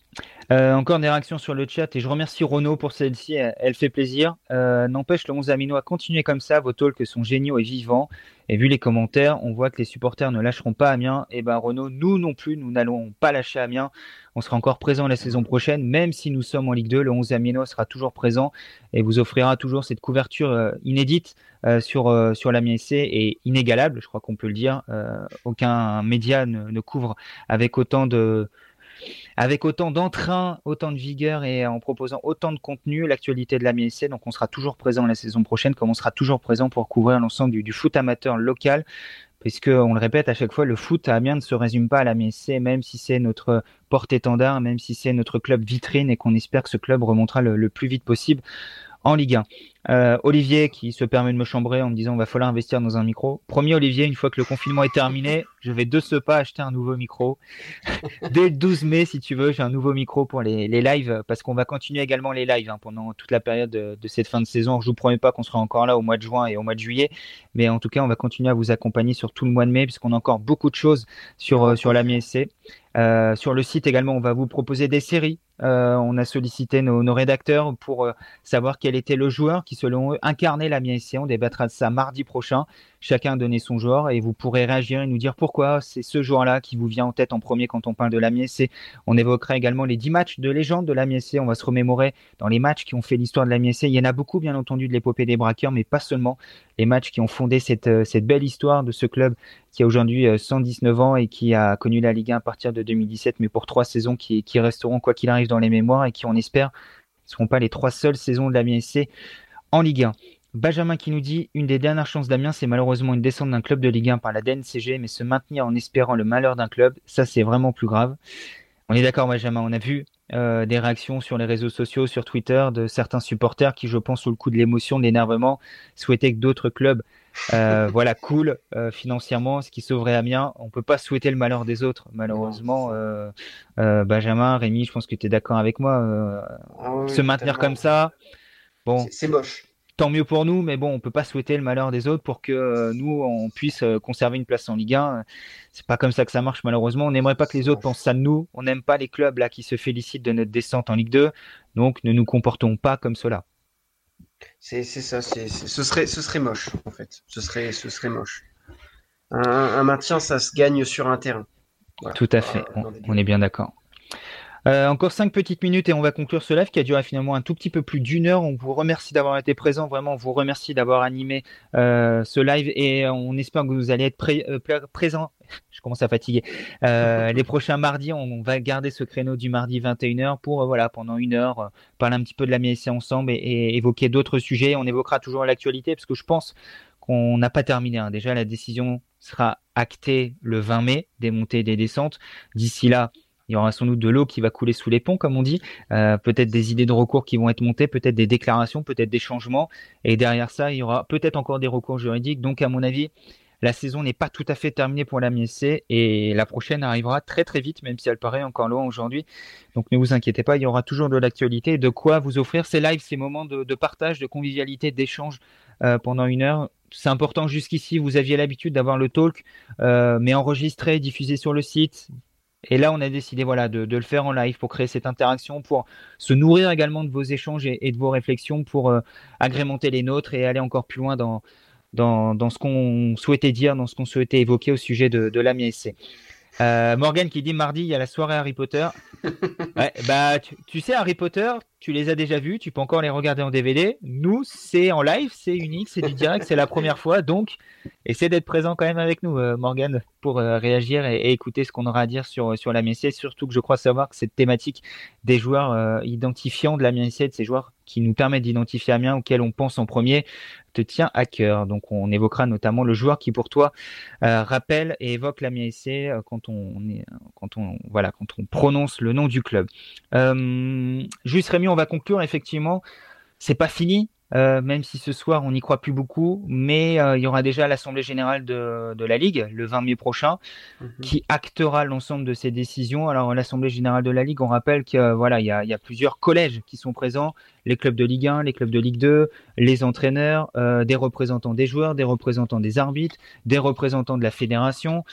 Euh, encore des réactions sur le chat et je remercie Renaud pour celle-ci, elle, fait plaisir. Euh, n'empêche, le 11 Aminois, continuez comme ça, vos talks sont géniaux et vivants. Et vu les commentaires, on voit que les supporters ne lâcheront pas Amiens. Et ben Renaud, nous non plus, nous n'allons pas lâcher Amiens. On sera encore présent la saison prochaine, même si nous sommes en Ligue 2. Le 11 Amiens sera toujours présent et vous offrira toujours cette couverture euh, inédite sur, sur l'Amiens et inégalable, je crois qu'on peut le dire. aucun média ne couvre avec autant de avec autant d'entrain, autant de vigueur et en proposant autant de contenu, l'actualité de la MSC. Donc on sera toujours présent la saison prochaine, comme on sera toujours présent pour couvrir l'ensemble du, foot amateur local. Puisque, on le répète à chaque fois, le foot à Amiens ne se résume pas à la MSC, même si c'est notre porte-étendard, même si c'est notre club vitrine et qu'on espère que ce club remontera le plus vite possible en Ligue 1. Euh, Olivier qui se permet de me chambrer en me disant va falloir investir dans un micro. Premier Olivier, une fois que le confinement est terminé, je vais de ce pas acheter un nouveau micro. Dès le 12 mai, si tu veux, j'ai un nouveau micro pour les, les lives parce qu'on va continuer également les lives hein, pendant toute la période de, cette fin de saison. Je vous promets pas qu'on sera encore là au mois de juin et au mois de juillet, mais en tout cas, on va continuer à vous accompagner sur tout le mois de mai puisqu'on a encore beaucoup de choses sur, euh, la MSC. Euh, sur le site également, on va vous proposer des séries. Euh, on a sollicité nos, rédacteurs pour euh, savoir quel était le joueur qui, selon eux, incarnait la MSC. On débattra de ça mardi prochain chacun donner son joueur et vous pourrez réagir et nous dire pourquoi c'est ce joueur-là qui vous vient en tête en premier quand on parle de la. On évoquera également les 10 matchs de légende de la l'AMIEC. On va se remémorer dans les matchs qui ont fait l'histoire de la l'AMIEC. Il y en a beaucoup, bien entendu, de l'épopée des braqueurs, mais pas seulement. Les matchs qui ont fondé cette, euh, belle histoire de ce club qui a aujourd'hui 119 euh, ans et qui a connu la Ligue 1 à partir de 2017, mais pour trois saisons qui, resteront, quoi qu'il arrive, dans les mémoires et qui, on espère, ne seront pas les trois seules saisons de la l'AMIEC en Ligue 1. Benjamin qui nous dit Une des dernières chances d'Amiens, c'est malheureusement une descente d'un club de Ligue 1 par la DNCG, mais se maintenir en espérant le malheur d'un club, ça c'est vraiment plus grave. On est d'accord, Benjamin, on a vu euh, des réactions sur les réseaux sociaux, sur Twitter, de certains supporters qui, je pense, sous le coup de l'émotion, de l'énervement, souhaitaient que d'autres clubs euh, voilà, cool euh, financièrement, ce qui sauverait Amiens. On peut pas souhaiter le malheur des autres, malheureusement. Benjamin, Rémi, je pense que tu es d'accord avec moi. Ah se maintenir comme ça, bon, c'est moche tant mieux pour nous, mais bon, on peut pas souhaiter le malheur des autres pour que euh, nous on puisse euh, conserver une place en Ligue 1. C'est pas comme ça que ça marche malheureusement. On n'aimerait pas que les autres pensent ça de nous. On n'aime pas les clubs là qui se félicitent de notre descente en Ligue 2. Donc ne nous comportons pas comme cela. C'est ça, ce serait ce serait moche en fait. Ce serait ce serait moche. Un, maintien, ça se gagne sur un terrain. Tout à fait. on est bien d'accord. Euh, encore cinq petites minutes et on va conclure ce live qui a duré finalement un tout petit peu plus d'une heure. On vous remercie d'avoir été présent, vraiment, on vous remercie d'avoir animé euh, ce live et on espère que vous allez être pré euh, présent. Je commence à fatiguer. Les prochains mardis, on, va garder ce créneau du mardi 21h pour voilà pendant une heure parler un petit peu de la MSC ensemble et, et évoquer d'autres sujets. On évoquera toujours l'actualité parce que je pense qu'on n'a pas terminé. Hein. Déjà, la décision sera actée le 20 mai, des montées et des descentes. D'ici là, il y aura sans doute de l'eau qui va couler sous les ponts, comme on dit. Euh, peut-être des idées de recours qui vont être montées, peut-être des déclarations, peut-être des changements. Et derrière ça, il y aura peut-être encore des recours juridiques. Donc, à mon avis, la saison n'est pas tout à fait terminée pour la MSC et la prochaine arrivera très très vite, même si elle paraît encore loin aujourd'hui. Donc ne vous inquiétez pas, il y aura toujours de l'actualité, de quoi vous offrir ces lives, ces moments de, partage, de convivialité, d'échange euh, pendant une heure. C'est important jusqu'ici, vous aviez l'habitude d'avoir le talk, euh, mais enregistré, diffusé sur le site, et là, on a décidé voilà, de, le faire en live pour créer cette interaction, pour se nourrir également de vos échanges et, de vos réflexions, pour euh, agrémenter les nôtres et aller encore plus loin dans, dans, ce qu'on souhaitait dire, dans ce qu'on souhaitait évoquer au sujet de, de l'AMISC. Euh, Morgan qui dit mardi, il y a la soirée Harry Potter. bah, tu, sais, Harry Potter, tu les as déjà vus, tu peux encore les regarder en DVD. Nous, c'est en live, c'est unique, c'est du direct, c'est la première fois. Donc, essaie d'être présent quand même avec nous, euh, Morgan, pour euh, réagir et, écouter ce qu'on aura à dire sur, sur la MSC. Surtout que je crois savoir que cette thématique des joueurs euh, identifiants de la MSC, de ces joueurs qui nous permettent d'identifier Amiens auxquels on pense en premier, te tient à cœur. Donc, on évoquera notamment le joueur qui, pour toi, rappelle et évoque la MSC quand on, est, quand on, voilà, quand on prononce le nom du club. juste Rémi, on va conclure effectivement. C'est pas fini, euh, même si ce soir on n'y croit plus beaucoup, mais euh, il y aura déjà l'Assemblée générale de, de, la Ligue le 20 mai prochain mhm. qui actera l'ensemble de ces décisions. Alors l'Assemblée générale de la Ligue, on rappelle que euh, voilà, il y, a, il y, a, plusieurs collèges qui sont présents, les clubs de Ligue 1, les clubs de Ligue 2, les entraîneurs, euh, des représentants des joueurs, des représentants des arbitres, des représentants de la fédération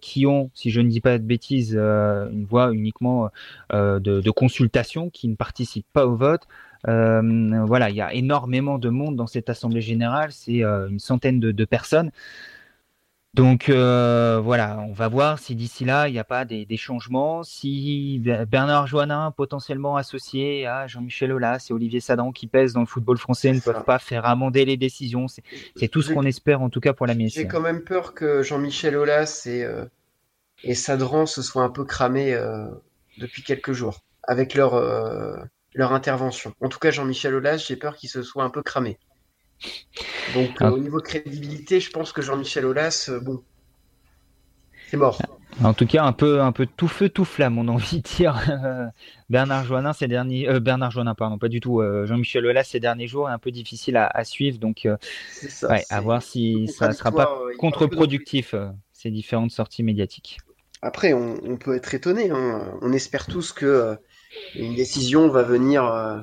qui ont, si je ne dis pas de bêtises, une voix uniquement de, de consultation, qui ne participent pas au vote. Euh, voilà, il y a énormément de monde dans cette assemblée générale, c'est euh, une centaine de, personnes. Donc euh, voilà, on va voir si d'ici là, il n'y a pas des, changements. Si Bernard Joannin, potentiellement associé à Jean-Michel Aulas et Olivier Sadran qui pèsent dans le football français, ne peuvent pas faire amender les décisions. C'est tout ce qu'on espère en tout cas pour la MSC. J'ai quand même peur que Jean-Michel Aulas et, et Sadran se soient un peu cramés depuis quelques jours avec leur, leur intervention. En tout cas, Jean-Michel Aulas, j'ai peur qu'il se soit un peu cramé. Donc, ah. euh, au niveau de crédibilité, je pense que Jean-Michel Aulas, euh, bon, c'est mort. En tout cas, un peu, un peu tout feu, tout flamme, on a envie de dire. Bernard Joannin, ces derniers, euh, Bernard Joannin, pardon, pas du tout. Jean-Michel Aulas, ces derniers jours, est un peu difficile à, suivre, donc à voir si ça ne sera pas contre-productif ces différentes sorties médiatiques. Après, on, peut être étonné. Hein. On espère tous que une décision va venir euh,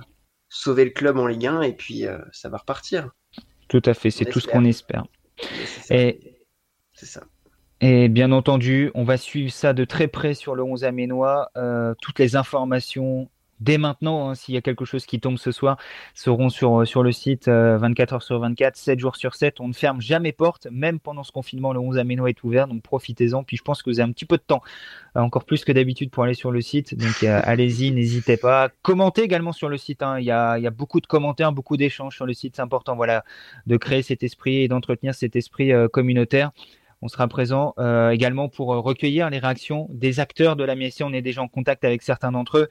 sauver le club en Ligue 1 et puis euh, ça va repartir. Tout à fait, c'est tout ce qu'on espère. Et c'est ça. Et bien entendu, on va suivre ça de très près sur le 11 aménois. Euh, toutes les informations dès maintenant, hein, s'il y a quelque chose qui tombe ce soir, seront sur, euh, sur le site 24 euh, heures sur 24, 7 jours sur 7. On ne ferme jamais porte, même pendant ce confinement, le 11 aménois est ouvert, donc profitez-en. Puis je pense que vous avez un petit peu de temps, euh, encore plus que d'habitude, pour aller sur le site. Donc allez-y, n'hésitez pas. Commentez également sur le site. Hein. Il, y a, il, y a, beaucoup de commentaires, beaucoup d'échanges sur le site. C'est important voilà, de créer cet esprit et d'entretenir cet esprit communautaire. On sera présent également pour recueillir les réactions des acteurs de la MSC. On est déjà en contact avec certains d'entre eux.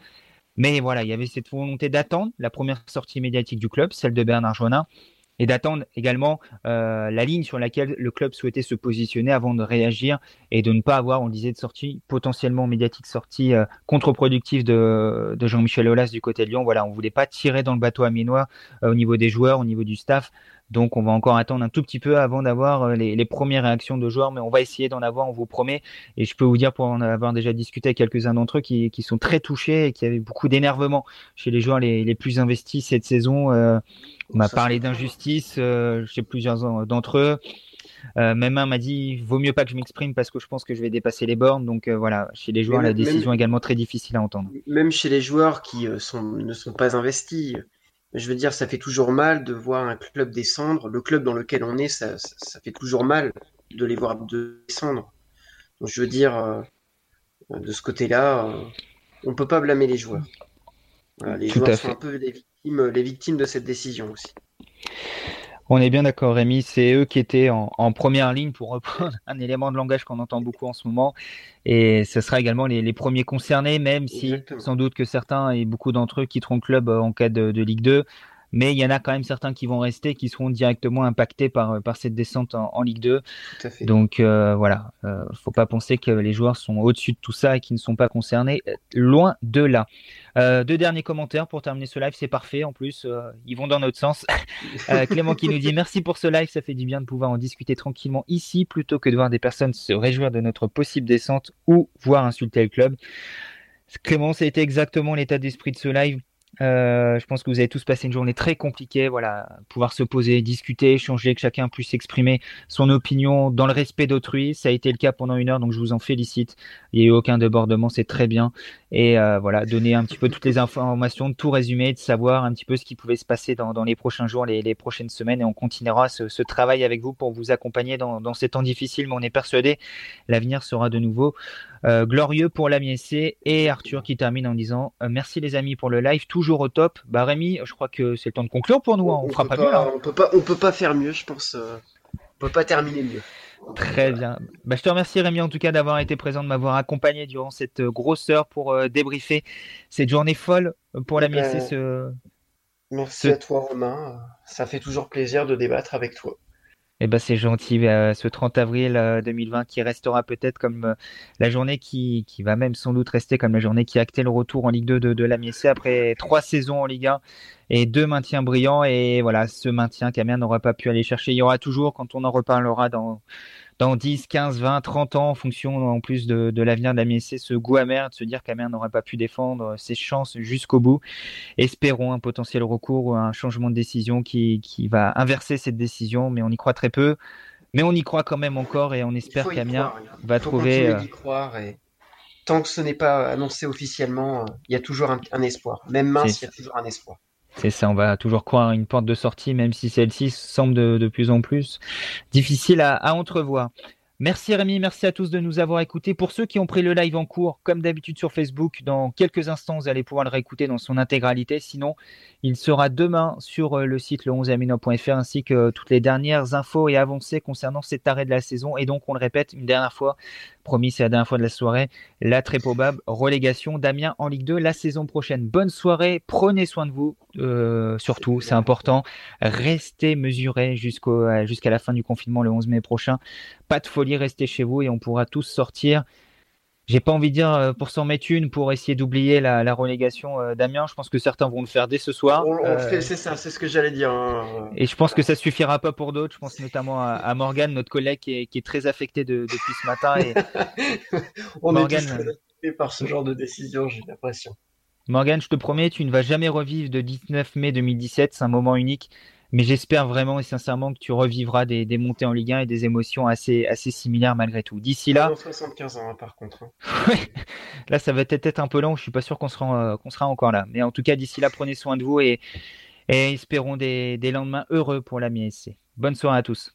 Mais voilà, il y avait cette volonté d'attendre la première sortie médiatique du club, celle de Bernard Joannin, et d'attendre également euh, la ligne sur laquelle le club souhaitait se positionner avant de réagir et de ne pas avoir, on disait, de sortie potentiellement médiatique, sortie euh, contre-productive de, Jean-Michel Aulas du côté de Lyon. Voilà, on voulait pas tirer dans le bateau aménois euh, au niveau des joueurs, au niveau du staff. Donc on va encore attendre un tout petit peu avant d'avoir euh, les, premières réactions de joueurs, mais on va essayer d'en avoir, on vous promet. Et je peux vous dire, pour en avoir déjà discuté avec quelques-uns d'entre eux, qui, sont très touchés et qui avaient beaucoup d'énervement chez les joueurs les, plus investis cette saison. Euh, on m'a parlé d'injustice euh, chez plusieurs d'entre eux. même un m'a dit vaut mieux pas que je m'exprime parce que je pense que je vais dépasser les bornes. Donc voilà, chez les joueurs, la décision est également très difficile à entendre. Même chez les joueurs qui sont, ne sont pas investis, je veux dire, ça fait toujours mal de voir un club descendre. Le club dans lequel on est, ça, ça, fait toujours mal de les voir descendre. Donc, je veux dire, euh, de ce côté-là, euh, on ne peut pas blâmer les joueurs. les joueurs sont un peu les victimes, les victimes de cette décision aussi. On est bien d'accord, Rémi. C'est eux qui étaient en, première ligne pour reprendre un élément de langage qu'on entend beaucoup en ce moment. Et ce sera également les, premiers concernés, même si sans doute que certains et beaucoup d'entre eux quitteront le club euh, en cas de, de Ligue 2 mais il y en a quand même certains qui vont rester, qui seront directement impactés par, par cette descente en, Ligue 2. Tout à fait. Donc euh, voilà, euh, faut pas penser que les joueurs sont au-dessus de tout ça et qu'ils ne sont pas concernés. Loin de là. Euh, deux derniers commentaires pour terminer ce live, c'est parfait. En plus, euh, ils vont dans notre sens. Clément qui nous dit merci pour ce live, ça fait du bien de pouvoir en discuter tranquillement ici plutôt que de voir des personnes se réjouir de notre possible descente ou voir insulter le club. Clément, été exactement l'état d'esprit de ce live. Euh, je pense que vous avez tous passé une journée très compliquée. Voilà, pouvoir se poser, discuter, échanger, que chacun puisse exprimer son opinion dans le respect d'autrui. Ça a été le cas pendant une heure, donc je vous en félicite. Il n'y a eu aucun débordement, c'est très bien. Et euh, voilà, donner un petit peu toutes les informations, tout résumer, de savoir un petit peu ce qui pouvait se passer dans, les prochains jours, les, prochaines semaines. Et on continuera ce, ce, travail avec vous pour vous accompagner dans, dans ces temps difficiles. Mais on est persuadé, l'avenir sera de nouveau glorieux pour la SC et Arthur qui termine en disant merci les amis pour le live, toujours au top. Bah Rémi, je crois que c'est le temps de conclure pour nous. Hein. On, fera pas, mieux là. On peut pas, on peut pas faire mieux, je pense. on peut pas terminer mieux. Très bien. Bah, je te remercie Rémi en tout cas d'avoir été présent, de m'avoir accompagné durant cette grosse heure pour débriefer cette journée folle pour la MSC. Ce... Merci à toi Romain. Ça fait toujours plaisir de débattre avec toi. Eh ben c'est gentil, euh, ce 30 avril 2020 euh, qui restera peut-être comme euh, la journée qui, qui va même sans doute rester comme la journée qui actait le retour en Ligue 2 de, de la après trois saisons en Ligue 1 et deux maintiens brillants. Et voilà, ce maintien qu'Amiens n'aura pas pu aller chercher. Il y aura toujours, quand on en reparlera dans, dans 10, 15, 20, 30 ans, en fonction en plus de, de l'avenir de ce goût amer de se dire qu'Amiens n'aurait pas pu défendre ses chances jusqu'au bout. Espérons un potentiel recours ou un changement de décision qui, qui va inverser cette décision, mais on y croit très peu. Mais on y croit quand même encore et on espère qu'Amiens va trouver. Euh, croire et tant que ce n'est pas annoncé officiellement, il y a toujours un, espoir. Même mince, il y a toujours un espoir. C'est ça, on va toujours croire à une porte de sortie, même si celle-ci semble de, plus en plus difficile à entrevoir. Merci Rémi, merci à tous de nous avoir écoutés. Pour ceux qui ont pris le live en cours, comme d'habitude sur Facebook, dans quelques instants, vous allez pouvoir le réécouter dans son intégralité. Sinon, il sera demain sur euh, le site le11amino.fr ainsi que toutes les dernières infos et avancées concernant cet arrêt de la saison. Et donc, on le répète une dernière fois, promis, c'est la dernière fois de la soirée, la très probable relégation d'Amiens en Ligue 2 la saison prochaine. Bonne soirée, prenez soin de vous, euh, surtout, c'est important. Restez mesurés jusqu'au, jusqu'à la fin du confinement le 11 mai prochain. Pas de folie restez chez vous et on pourra tous sortir. J'ai pas envie de dire euh, pour s'en mettre une pour essayer d'oublier la, relégation euh, d'Amiens. Je pense que certains vont le faire dès ce soir. Euh, c'est ça, c'est ce que j'allais dire. Hein. Et je pense que ça suffira pas pour d'autres. Je pense notamment à, Morgan, notre collègue qui est, très affecté depuis ce matin. Et... On Morgan, est tous par ce genre de décision, j'ai l'impression. Morgan, je te promets, tu ne vas jamais revivre de 19 mai 2017. C'est un moment unique. Mais j'espère vraiment et sincèrement que tu revivras des, montées en Ligue 1 et des émotions assez, assez similaires malgré tout. D'ici là. 75 ans, hein, par contre. Hein. là, ça va peut-être être un peu long. Je suis pas sûr qu'on sera, euh, qu'on sera encore là. Mais en tout cas, d'ici là, prenez soin de vous et, et espérons des, des lendemains heureux pour la MSC. Bonne soirée à tous.